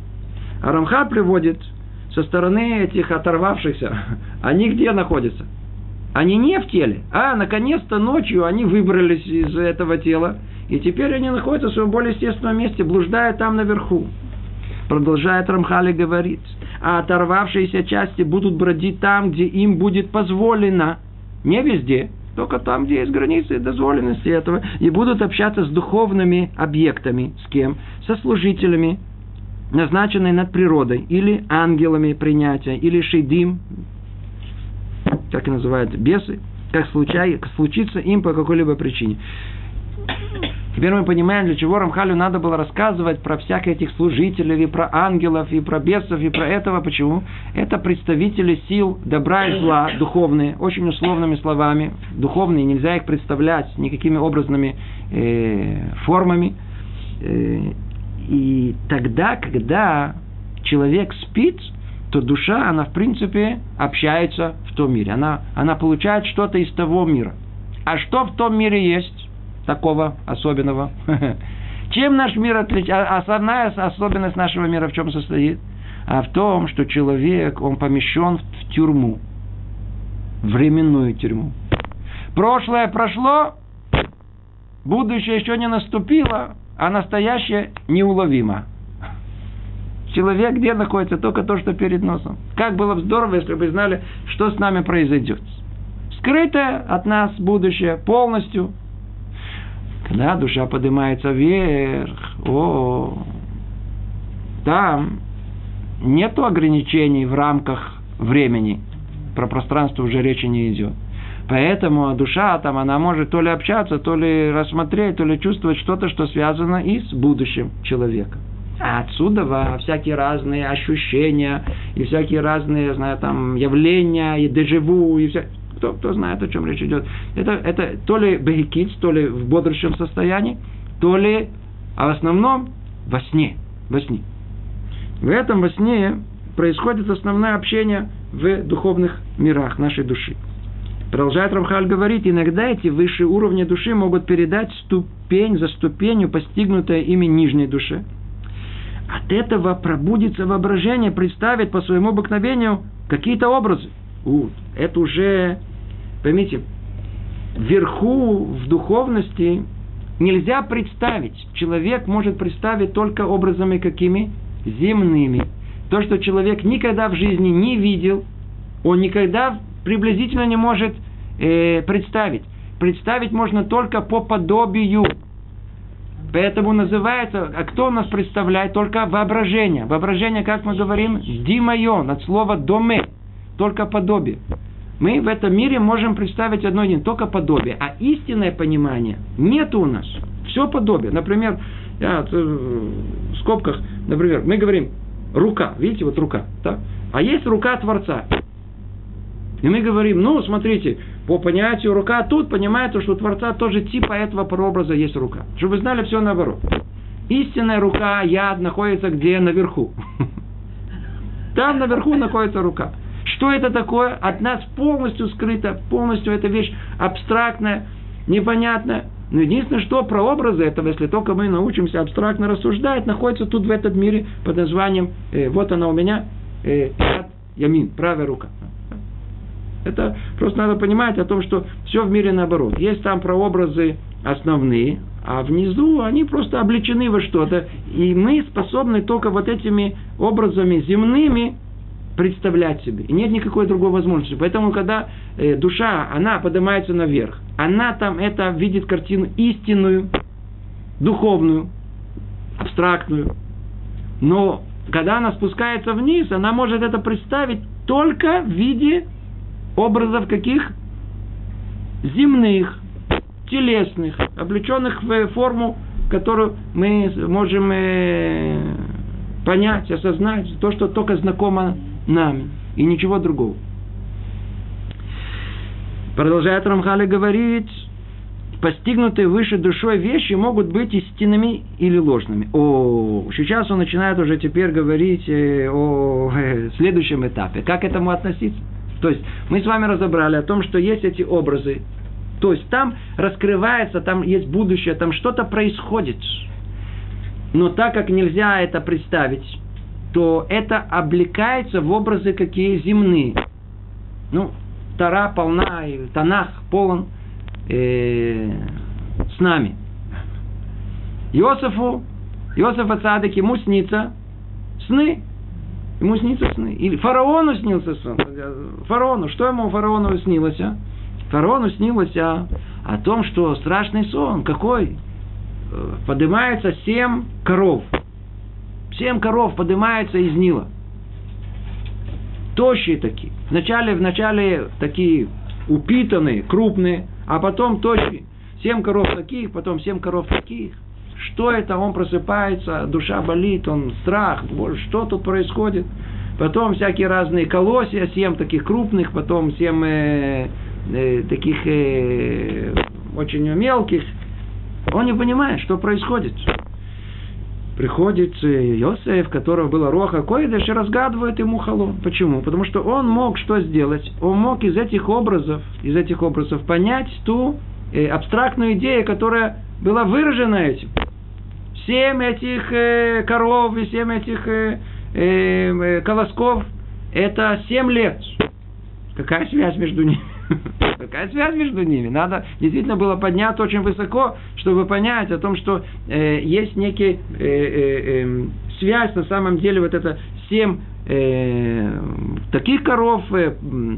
А Рамха приводит со стороны этих оторвавшихся, (laughs) они где находятся? Они не в теле, а наконец-то ночью они выбрались из этого тела, и теперь они находятся в своем более естественном месте, блуждая там наверху. Продолжает Рамхали говорить, а оторвавшиеся части будут бродить там, где им будет позволено. Не везде, только там, где есть границы дозволенности этого. И будут общаться с духовными объектами. С кем? Со служителями, назначенные над природой. Или ангелами принятия. Или шейдим, как и называют бесы, как, случай, случится им по какой-либо причине. Теперь мы понимаем, для чего Рамхалю надо было рассказывать про всяких этих служителей, и про ангелов, и про бесов, и про этого. Почему? Это представители сил добра и зла, духовные, очень условными словами. Духовные, нельзя их представлять никакими образными э, формами. Э, и тогда, когда человек спит, то душа, она в принципе общается в том мире. Она, она получает что-то из того мира. А что в том мире есть такого особенного? (laughs) Чем наш мир отличается? Основная особенность нашего мира в чем состоит? А в том, что человек, он помещен в тюрьму. Временную тюрьму. Прошлое прошло, будущее еще не наступило, а настоящее неуловимо. Человек где находится? Только то, что перед носом. Как было бы здорово, если бы знали, что с нами произойдет. Скрытое от нас будущее полностью. Когда душа поднимается вверх, о, там нет ограничений в рамках времени. Про пространство уже речи не идет. Поэтому душа там, она может то ли общаться, то ли рассмотреть, то ли чувствовать что-то, что связано и с будущим человека. А отсюда во всякие разные ощущения, и всякие разные, знаю, там, явления, и дежаву, и все. Кто, кто знает, о чем речь идет. Это, это то ли бехикиц, то ли в бодрящем состоянии, то ли, а в основном во сне. Во сне. В этом во сне происходит основное общение в духовных мирах нашей души. Продолжает Рамхаль говорить, иногда эти высшие уровни души могут передать ступень за ступенью постигнутое ими нижней душе – от этого пробудится воображение, представить по своему обыкновению какие-то образы. Вот. Это уже, поймите, вверху в духовности нельзя представить. Человек может представить только образами какими? Земными. То, что человек никогда в жизни не видел, он никогда приблизительно не может э, представить. Представить можно только по подобию. Поэтому называется, а кто нас представляет? Только воображение. Воображение, как мы говорим, димайон, от слова доме, только подобие. Мы в этом мире можем представить одно единое, только подобие. А истинное понимание нет у нас. Все подобие. Например, я э, в скобках, например, мы говорим рука. Видите, вот рука. Да? А есть рука Творца. И мы говорим, ну, смотрите, по понятию рука тут понимает, что у Творца тоже типа этого прообраза есть рука. Чтобы вы знали все наоборот. Истинная рука, яд, находится где? Наверху. (laughs) Там наверху находится рука. Что это такое? От нас полностью скрыто, полностью эта вещь абстрактная, непонятная. Но единственное, что прообразы этого, если только мы научимся абстрактно рассуждать, находится тут в этом мире под названием, э, вот она у меня, э, ямин, правая рука. Это просто надо понимать о том, что все в мире наоборот. Есть там прообразы основные, а внизу они просто обличены во что-то. И мы способны только вот этими образами земными представлять себе. И нет никакой другой возможности. Поэтому, когда э, душа, она поднимается наверх, она там это видит картину истинную, духовную, абстрактную. Но когда она спускается вниз, она может это представить только в виде образов каких? Земных, телесных, облеченных в форму, которую мы можем э, понять, осознать, то, что только знакомо нам, и ничего другого. Продолжает Рамхали говорить, постигнутые выше душой вещи могут быть истинными или ложными. О, сейчас он начинает уже теперь говорить э, о э, следующем этапе. Как к этому относиться? То есть мы с вами разобрали о том, что есть эти образы. То есть там раскрывается, там есть будущее, там что-то происходит. Но так как нельзя это представить, то это облекается в образы какие земные. Ну, Тара полна, и Танах полон э, с нами. Иосифу, Иосифа Цадык, ему снится сны. Ему снится сны. Или фараону снился сон. Фараону. Что ему фараону снилось? А? Фараону снилось а, о том, что страшный сон. Какой? Э, поднимается семь коров. Семь коров поднимается из Нила. Тощие такие. Вначале, вначале такие упитанные, крупные, а потом тощие. Семь коров таких, потом семь коров таких. Что это? Он просыпается, душа болит, он страх, что тут происходит? Потом всякие разные колосья, семь таких крупных, потом семь э, э, таких э, очень мелких. Он не понимает, что происходит. Приходит Йосеф, которого было Роха Койдеш, и разгадывает ему халом. Почему? Потому что он мог что сделать? Он мог из этих образов, из этих образов понять ту э, абстрактную идею, которая была выражена этим семь этих э, коров и семь этих э, э, э, колосков – это семь лет. Какая связь между ними? (laughs) Какая связь между ними? Надо действительно было подняться очень высоко, чтобы понять о том, что э, есть некий э, э, э, связь на самом деле вот это семь э, таких коров э,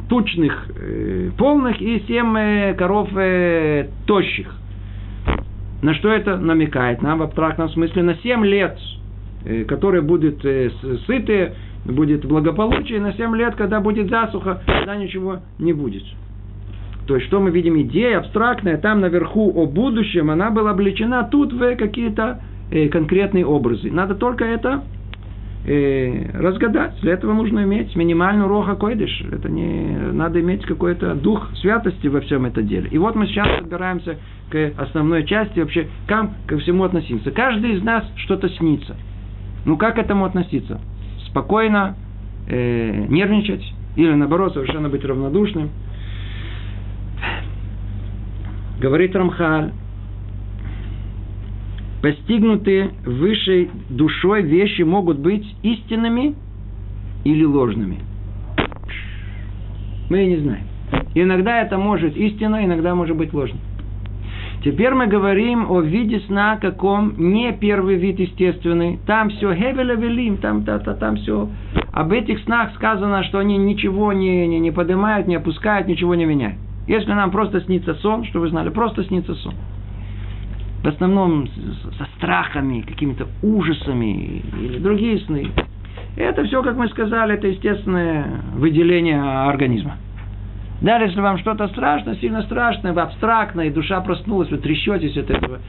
тучных, э, полных и семь э, коров э, тощих. На что это намекает? Нам в абстрактном смысле на 7 лет, э, которые будут э, сыты, будет благополучие, на 7 лет, когда будет засуха, тогда ничего не будет. То есть, что мы видим, идея абстрактная, там наверху о будущем, она была облечена тут в какие-то э, конкретные образы. Надо только это э, разгадать. Для этого нужно иметь минимальную роха койдыш. Это не надо иметь какой-то дух святости во всем этом деле. И вот мы сейчас собираемся к основной части вообще, как ко всему относиться. Каждый из нас что-то снится. Ну как к этому относиться? Спокойно, э, нервничать или наоборот совершенно быть равнодушным. Говорит Рамхаль, постигнутые высшей душой вещи могут быть истинными или ложными. Мы не знаем. Иногда это может истина, иногда может быть ложно. Теперь мы говорим о виде сна, каком не первый вид естественный. Там все хевеля велим, там, та, та, там все. Об этих снах сказано, что они ничего не, не, не поднимают, не опускают, ничего не меняют. Если нам просто снится сон, что вы знали, просто снится сон в основном со страхами, какими-то ужасами или другие сны. Это все, как мы сказали, это естественное выделение организма. Даже если вам что-то страшно, сильно страшное, абстрактное, и душа проснулась, вы трясетесь от этого,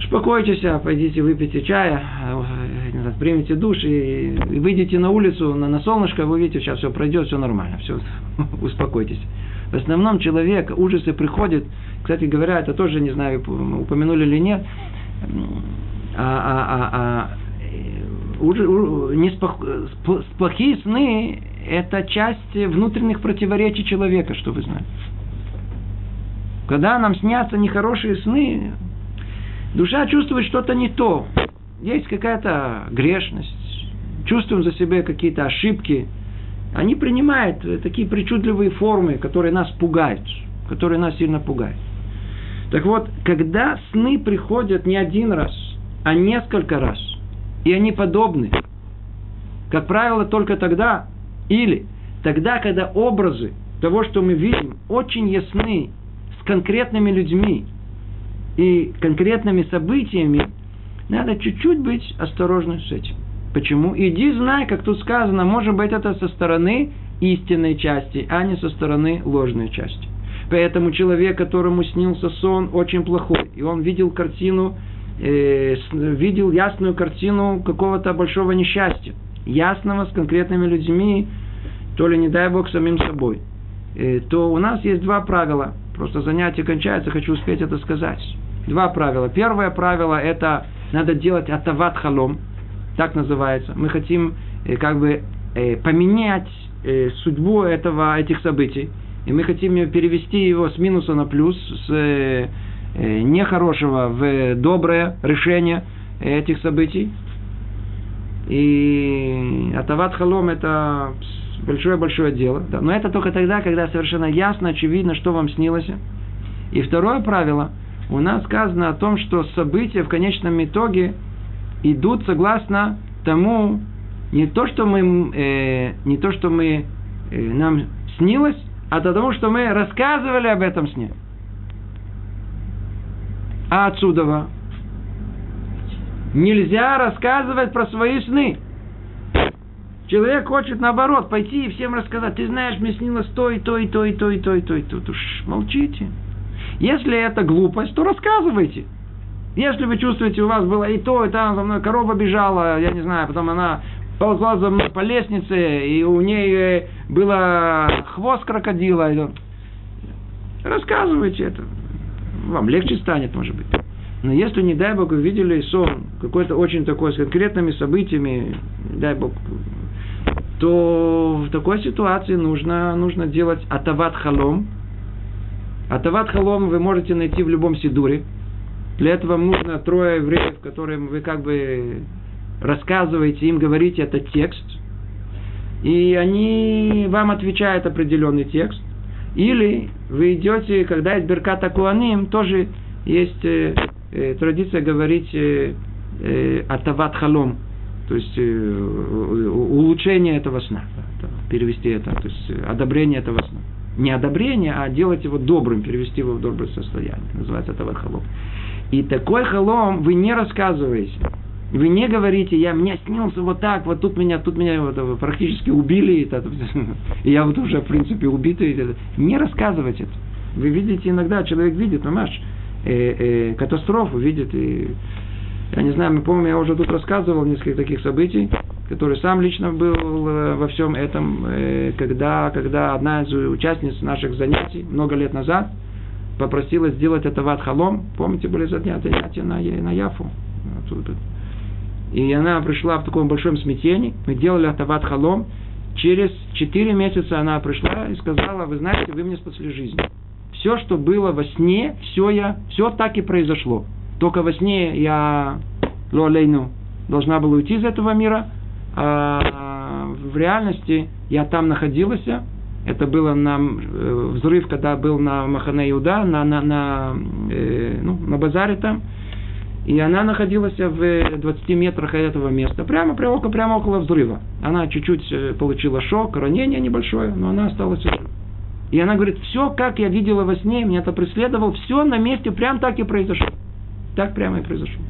успокойтесь, а пойдите выпейте чая, э, примите душ и выйдите на улицу, на, на солнышко, вы увидите, сейчас все пройдет, все нормально, все, (laughs) успокойтесь. В основном человек, ужасы приходят, кстати говоря, это тоже, не знаю, упомянули или нет, а, а, а, а уже, не спох, плохие сны – это часть внутренних противоречий человека, что вы знаете. Когда нам снятся нехорошие сны, душа чувствует что-то не то. Есть какая-то грешность, чувствуем за себя какие-то ошибки – они принимают такие причудливые формы, которые нас пугают, которые нас сильно пугают. Так вот, когда сны приходят не один раз, а несколько раз, и они подобны, как правило, только тогда, или тогда, когда образы того, что мы видим, очень ясны с конкретными людьми и конкретными событиями, надо чуть-чуть быть осторожным с этим. Почему? Иди знай, как тут сказано, может быть это со стороны истинной части, а не со стороны ложной части. Поэтому человек, которому снился сон, очень плохой, и он видел картину, э, видел ясную картину какого-то большого несчастья, ясного с конкретными людьми, то ли, не дай Бог, самим собой, э, то у нас есть два правила. Просто занятие кончается, хочу успеть это сказать. Два правила. Первое правило – это надо делать атават халом – так называется. Мы хотим э, как бы э, поменять э, судьбу этого, этих событий. И мы хотим перевести его с минуса на плюс, с нехорошего в доброе решение этих событий. И Атават Халом это большое-большое дело. Да. Но это только тогда, когда совершенно ясно, очевидно, что вам снилось. И второе правило. У нас сказано о том, что события в конечном итоге идут согласно тому, не то, что мы, э, не то, что мы, э, нам снилось, а тому, что мы рассказывали об этом сне. А отсюда нельзя рассказывать про свои сны. Человек хочет, наоборот, пойти и всем рассказать. Ты знаешь, мне снилось то, и то, и то, и то, и то, и то, и то. Уж молчите. Если это глупость, то рассказывайте. Если вы чувствуете, у вас было и то, и там, за мной корова бежала, я не знаю, потом она ползла за мной по лестнице, и у ней э, было хвост крокодила. Рассказывайте это. Вам легче станет, может быть. Но если, не дай Бог, вы видели сон, какой-то очень такой, с конкретными событиями, не дай Бог, то в такой ситуации нужно, нужно делать атават халом. Атават халом вы можете найти в любом сидуре. Для этого вам нужно трое евреев, которым вы как бы рассказываете, им говорите этот текст. И они вам отвечают определенный текст. Или вы идете, когда есть Берката Куаним, тоже есть э, э, традиция говорить э, э, Атават Халом, то есть э, улучшение этого сна, перевести это, то есть одобрение этого сна. Не одобрение, а делать его добрым, перевести его в доброе состояние. Называется Атават Халом. И такой халом вы не рассказываете. Вы не говорите, я мне снился вот так, вот тут меня, тут меня вот, практически убили, и я вот уже, в принципе, убитый. Не рассказывать это. Вы видите иногда, человек видит, понимаешь, э, э, катастрофу видит. И, я не знаю, мы помню, я уже тут рассказывал несколько таких событий, который сам лично был э, во всем этом, э, когда, когда одна из участниц наших занятий много лет назад – попросила сделать это ват халом. Помните, были занятия на, на Яфу? И она пришла в таком большом смятении. Мы делали это ват халом. Через четыре месяца она пришла и сказала, вы знаете, вы мне спасли жизнь. Все, что было во сне, все я, все так и произошло. Только во сне я, лолейну, должна была уйти из этого мира, а в реальности я там находилась, это было на э, взрыв, когда был на Махане Иуда, на, на, на, э, ну, на базаре там. И она находилась в 20 метрах от этого места, прямо, прямо, прямо около взрыва. Она чуть-чуть э, получила шок, ранение небольшое, но она осталась. И она говорит, все, как я видела во сне, меня это преследовал, все на месте, прям так и произошло. Так прямо и произошло.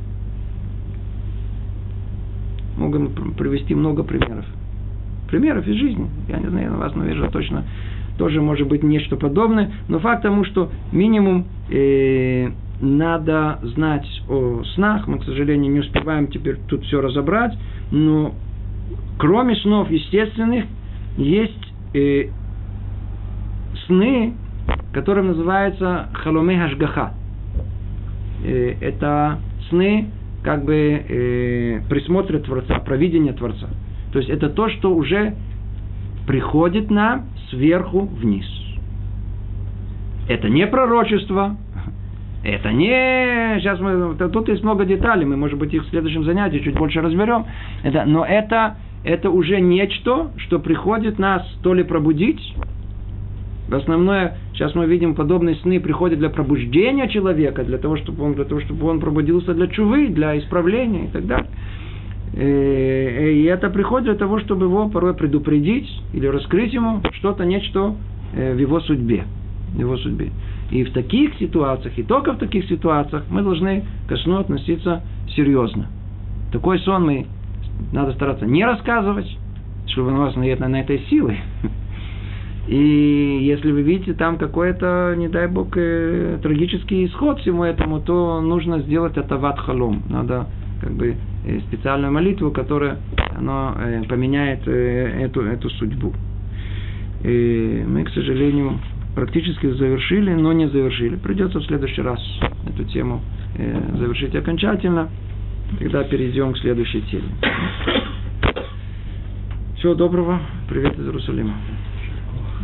Могу привести много примеров примеров из жизни. Я не знаю, на вас, наверное, точно тоже может быть нечто подобное. Но факт тому, что минимум э, надо знать о снах. Мы, к сожалению, не успеваем теперь тут все разобрать. Но кроме снов естественных, есть э, сны, которые называются халоме хашгаха. Э, это сны как бы э, присмотра Творца, провидения Творца. То есть это то, что уже приходит нам сверху вниз. Это не пророчество, это не... Сейчас мы... Тут есть много деталей, мы, может быть, их в следующем занятии чуть больше разберем. Это, но это это уже нечто, что приходит нас то ли пробудить, в основное, сейчас мы видим, подобные сны приходят для пробуждения человека, для того, чтобы он, для того, чтобы он пробудился для чувы, для исправления и так далее. Э, и это приходит для того, чтобы его порой предупредить или раскрыть ему что-то, нечто э, в его судьбе. В его судьбе. И в таких ситуациях, и только в таких ситуациях мы должны к сну относиться серьезно. Такой сон мы надо стараться не рассказывать, чтобы у вас нет на этой силы. (laughs) И если вы видите там какой-то, не дай бог, э, трагический исход всему этому, то нужно сделать это в халом. Надо как бы специальную молитву, которая она, э, поменяет э, эту, эту судьбу. И мы, к сожалению, практически завершили, но не завершили. Придется в следующий раз эту тему э, завершить окончательно. Тогда перейдем к следующей теме. Всего доброго. Привет из Иерусалима.